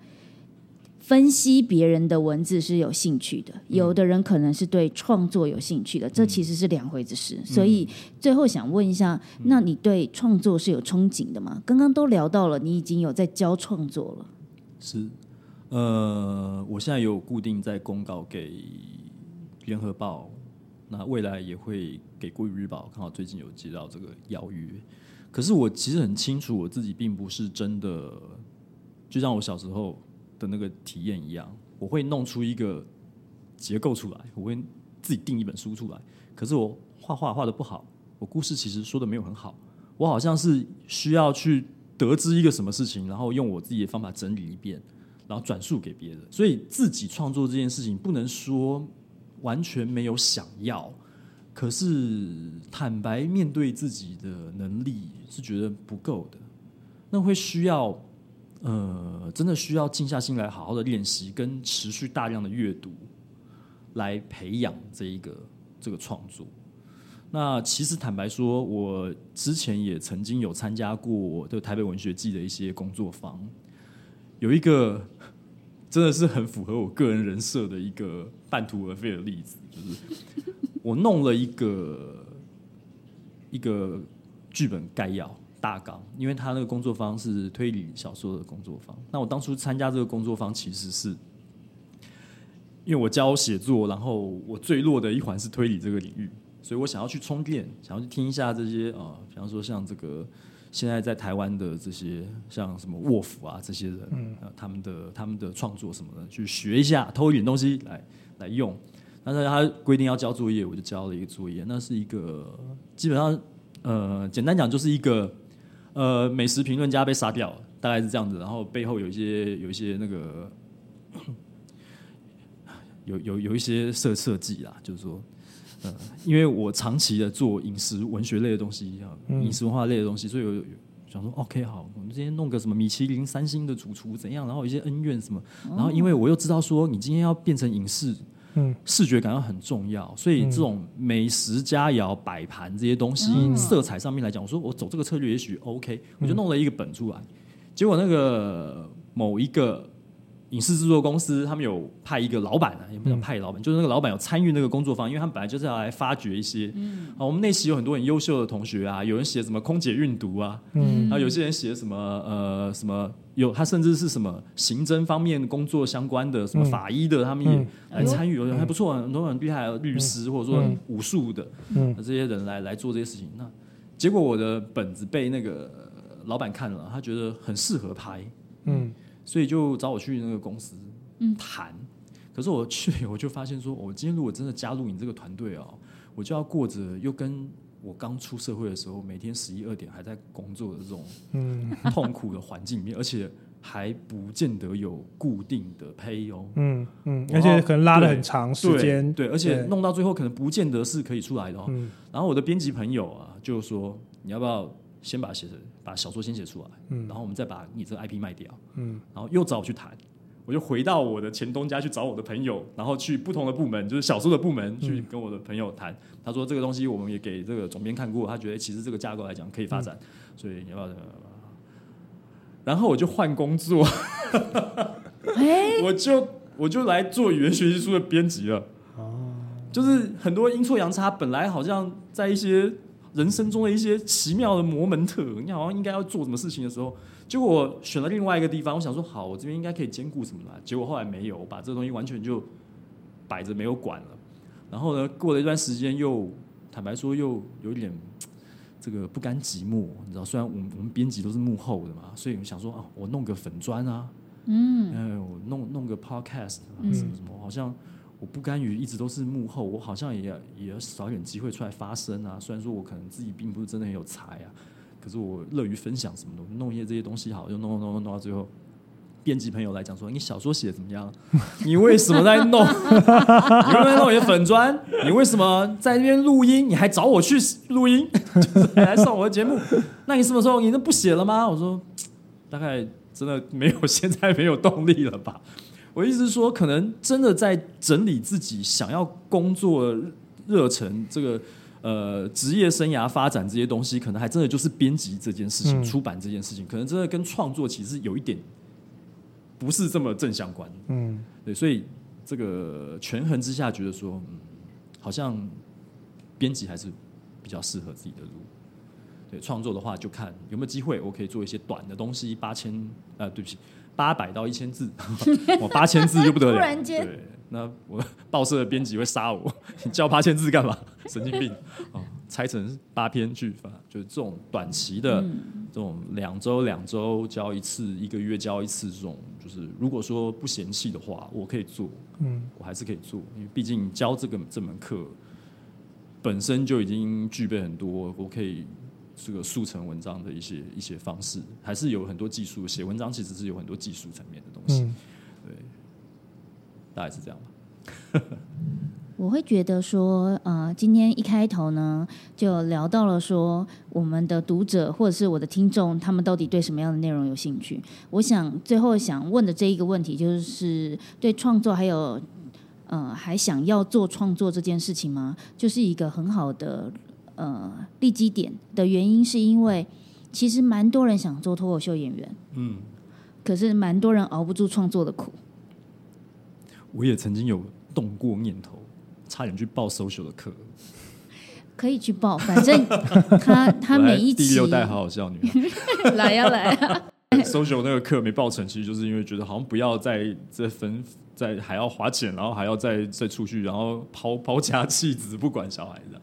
分析别人的文字是有兴趣的，有的人可能是对创作有兴趣的，这其实是两回事。所以最后想问一下，那你对创作是有憧憬的吗？刚刚都聊到了，你已经有在教创作了。是。呃，我现在有固定在公告给联合报，那未来也会给国语日报。刚好最近有接到这个邀约，可是我其实很清楚，我自己并不是真的，就像我小时候的那个体验一样，我会弄出一个结构出来，我会自己定一本书出来。可是我画画画的不好，我故事其实说的没有很好，我好像是需要去得知一个什么事情，然后用我自己的方法整理一遍。然后转述给别人，所以自己创作这件事情不能说完全没有想要，可是坦白面对自己的能力是觉得不够的，那会需要呃，真的需要静下心来好好的练习，跟持续大量的阅读来培养这一个这个创作。那其实坦白说，我之前也曾经有参加过的台北文学季的一些工作坊，有一个真的是很符合我个人人设的一个半途而废的例子，就是我弄了一个。一个剧本概要大纲，因为他那个工作方是推理小说的工作坊。那我当初参加这个工作坊，其实是因为我教写作，然后我最弱的一环是推理这个领域，所以我想要去充电，想要去听一下这些啊，比方说像这个现在在台湾的这些像什么卧斧啊这些人，嗯，他们的他们的创作什么的，去学一下，偷一点东西来来用。但是他规定要交作业，我就交了一个作业。那是一个基本上，呃，简单讲就是一个呃美食评论家被杀掉，大概是这样子。然后背后有一些有一些那个有有有一些设设计啦，就是说，呃，因为我长期的做饮食文学类的东西，饮食文化类的东西，所以有想说，OK，好，我们今天弄个什么米其林三星的主厨怎样？然后一些恩怨什么，然后因为我又知道说，你今天要变成影视。嗯，视觉感要很重要，所以这种美食佳肴摆盘这些东西，色彩上面来讲，我说我走这个策略也许 OK，我就弄了一个本出来，结果那个某一个。影视制作公司，他们有派一个老板啊，也不能派老板，就是那个老板有参与那个工作坊，因为他们本来就是要来发掘一些，啊，我们那期有很多很优秀的同学啊，有人写什么空姐运毒啊，嗯，然后有些人写什么呃什么有，他甚至是什么刑侦方面工作相关的，什么法医的，他们也来参与，有人还不错，很多很厉害的律师或者说武术的，嗯，这些人来来做这些事情，那结果我的本子被那个老板看了，他觉得很适合拍，嗯。所以就找我去那个公司谈，可是我去我就发现说，我今天如果真的加入你这个团队哦，我就要过着又跟我刚出社会的时候每天十一二点还在工作的这种痛苦的环境里面，而且还不见得有固定的 pay 哦，嗯嗯，而且可能拉了很长时间，对，而且弄到最后可能不见得是可以出来的哦。然后我的编辑朋友啊，就说你要不要？先把写的把小说先写出来，嗯，然后我们再把你这个 IP 卖掉，嗯，然后又找我去谈，我就回到我的前东家去找我的朋友，然后去不同的部门，就是小说的部门去跟我的朋友谈。他说这个东西我们也给这个总编看过，他觉得其实这个架构来讲可以发展，所以你要不要？然后我就换工作，我就我就来做语言学习书的编辑了。哦，就是很多阴错阳差，本来好像在一些。人生中的一些奇妙的摩门特，你好像应该要做什么事情的时候，结果我选了另外一个地方。我想说，好，我这边应该可以兼顾什么了。结果后来没有，我把这个东西完全就摆着没有管了。然后呢，过了一段时间，又坦白说，又有一点 这个不甘寂寞。你知道，虽然我们我们编辑都是幕后的嘛，所以我想说啊，我弄个粉砖啊，嗯，哎，我弄弄个 podcast 啊，什么什么，好像。我不甘于一直都是幕后，我好像也也要少点机会出来发声啊。虽然说我可能自己并不是真的很有才啊，可是我乐于分享什么东西，弄一些这些东西好，就弄弄弄弄到最后，编辑朋友来讲说：“你小说写怎么样？你为什么在弄？你为什么弄你的粉砖？你为什么在那边录音？你还找我去录音，来上我的节目？那你什么时候你都不写了吗？”我说：“大概真的没有，现在没有动力了吧。”我意思是说，可能真的在整理自己想要工作热忱，这个呃职业生涯发展这些东西，可能还真的就是编辑这件事情、出版这件事情，可能真的跟创作其实有一点不是这么正相关。嗯，对，所以这个权衡之下，觉得说，嗯，好像编辑还是比较适合自己的路。对，创作的话就看有没有机会，我可以做一些短的东西，八千呃，对不起。八百到一千字，我八千字就不得了。突然间对，那我报社的编辑会杀我。你交八千字干嘛？神经病！哦，拆成八篇去发，就是这种短期的，这种两周两周交一次，一个月交一次这种，就是如果说不嫌弃的话，我可以做。嗯，我还是可以做，因为毕竟教这个这门课本身就已经具备很多，我可以。这个速成文章的一些一些方式，还是有很多技术。写文章其实是有很多技术层面的东西，对，大概是这样吧。我会觉得说，呃，今天一开头呢，就聊到了说，我们的读者或者是我的听众，他们到底对什么样的内容有兴趣？我想最后想问的这一个问题，就是对创作还有，呃，还想要做创作这件事情吗？就是一个很好的呃立基点的原因，是因为其实蛮多人想做脱口秀演员，嗯，可是蛮多人熬不住创作的苦。我也曾经有动过念头。差点去报 social 的课，可以去报，反正 他他每一第六代好好笑女 来呀来呀，social 那个课没报成，其实就是因为觉得好像不要再再分，再还要花钱，然后还要再再出去，然后抛抛家弃子，不管小孩子。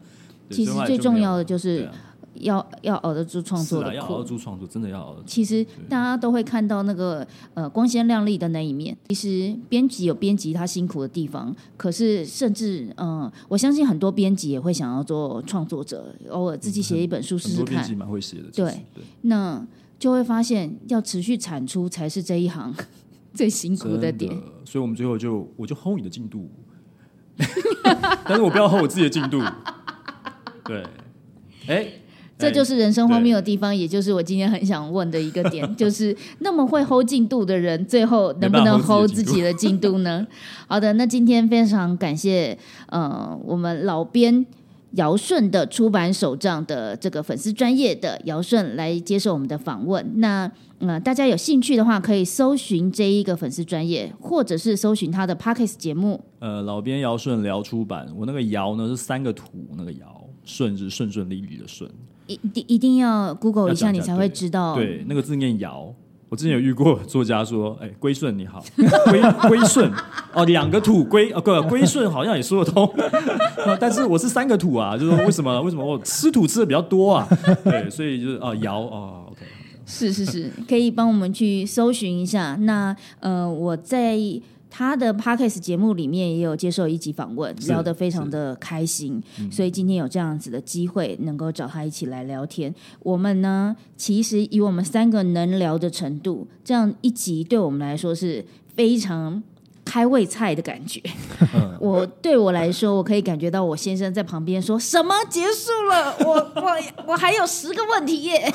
其实最重要的就是。要要熬得住创作的苦，熬得住创作，真的要熬得住。其实大家都会看到那个呃光鲜亮丽的那一面。其实编辑有编辑他辛苦的地方，可是甚至嗯，我相信很多编辑也会想要做创作者，偶尔自己写一本书试试看。蛮会写的，对，那就会发现要持续产出才是这一行 最辛苦的点。所以我们最后就我就 hold 你的进度，但是我不要 hold 我自己的进度。对，哎。这就是人生荒谬的地方，也就是我今天很想问的一个点，就是那么会 hold 进度的人，最后能不能 hold 自己的进度呢？好的，那今天非常感谢呃我们老编尧舜的出版手账的这个粉丝专业的尧舜来接受我们的访问。那呃大家有兴趣的话，可以搜寻这一个粉丝专业，或者是搜寻他的 Pockets 节目。呃，老编尧舜聊出版，我那个尧呢是三个土，那个尧舜是顺顺利利的顺。一定一定要 Google 一下，你才会知道。对，那个字念尧。我之前有遇过作家说：“哎，归顺你好，归归顺哦，两个土归哦，个归顺好像也说得通。但是我是三个土啊，就是说为什么为什么我吃土吃的比较多啊？对，所以就是啊尧哦，OK，是是是，可以帮我们去搜寻一下。那呃，我在。他的 podcast 节目里面也有接受一集访问，聊得非常的开心，所以今天有这样子的机会能够找他一起来聊天。我们呢，其实以我们三个能聊的程度，这样一集对我们来说是非常。开胃菜的感觉，我对我来说，我可以感觉到我先生在旁边说什么结束了，我我我还有十个问题耶，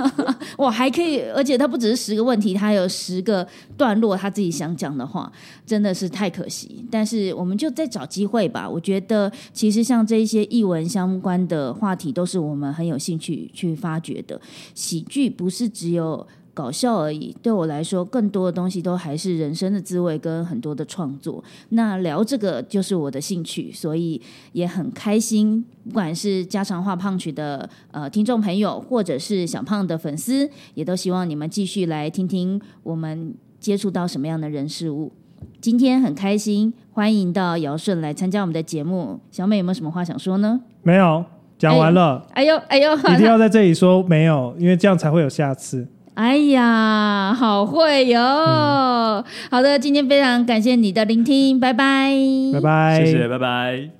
我还可以，而且他不只是十个问题，他有十个段落他自己想讲的话，真的是太可惜。但是我们就再找机会吧。我觉得其实像这一些译文相关的话题，都是我们很有兴趣去发掘的。喜剧不是只有。搞笑而已，对我来说，更多的东西都还是人生的滋味跟很多的创作。那聊这个就是我的兴趣，所以也很开心。不管是家常话胖曲的呃听众朋友，或者是小胖的粉丝，也都希望你们继续来听听我们接触到什么样的人事物。今天很开心，欢迎到尧舜来参加我们的节目。小美有没有什么话想说呢？没有，讲完了。哎呦哎呦，一定要在这里说没有，因为这样才会有下次。哎呀，好会哟！好的，今天非常感谢你的聆听，拜拜，拜拜，谢谢，拜拜。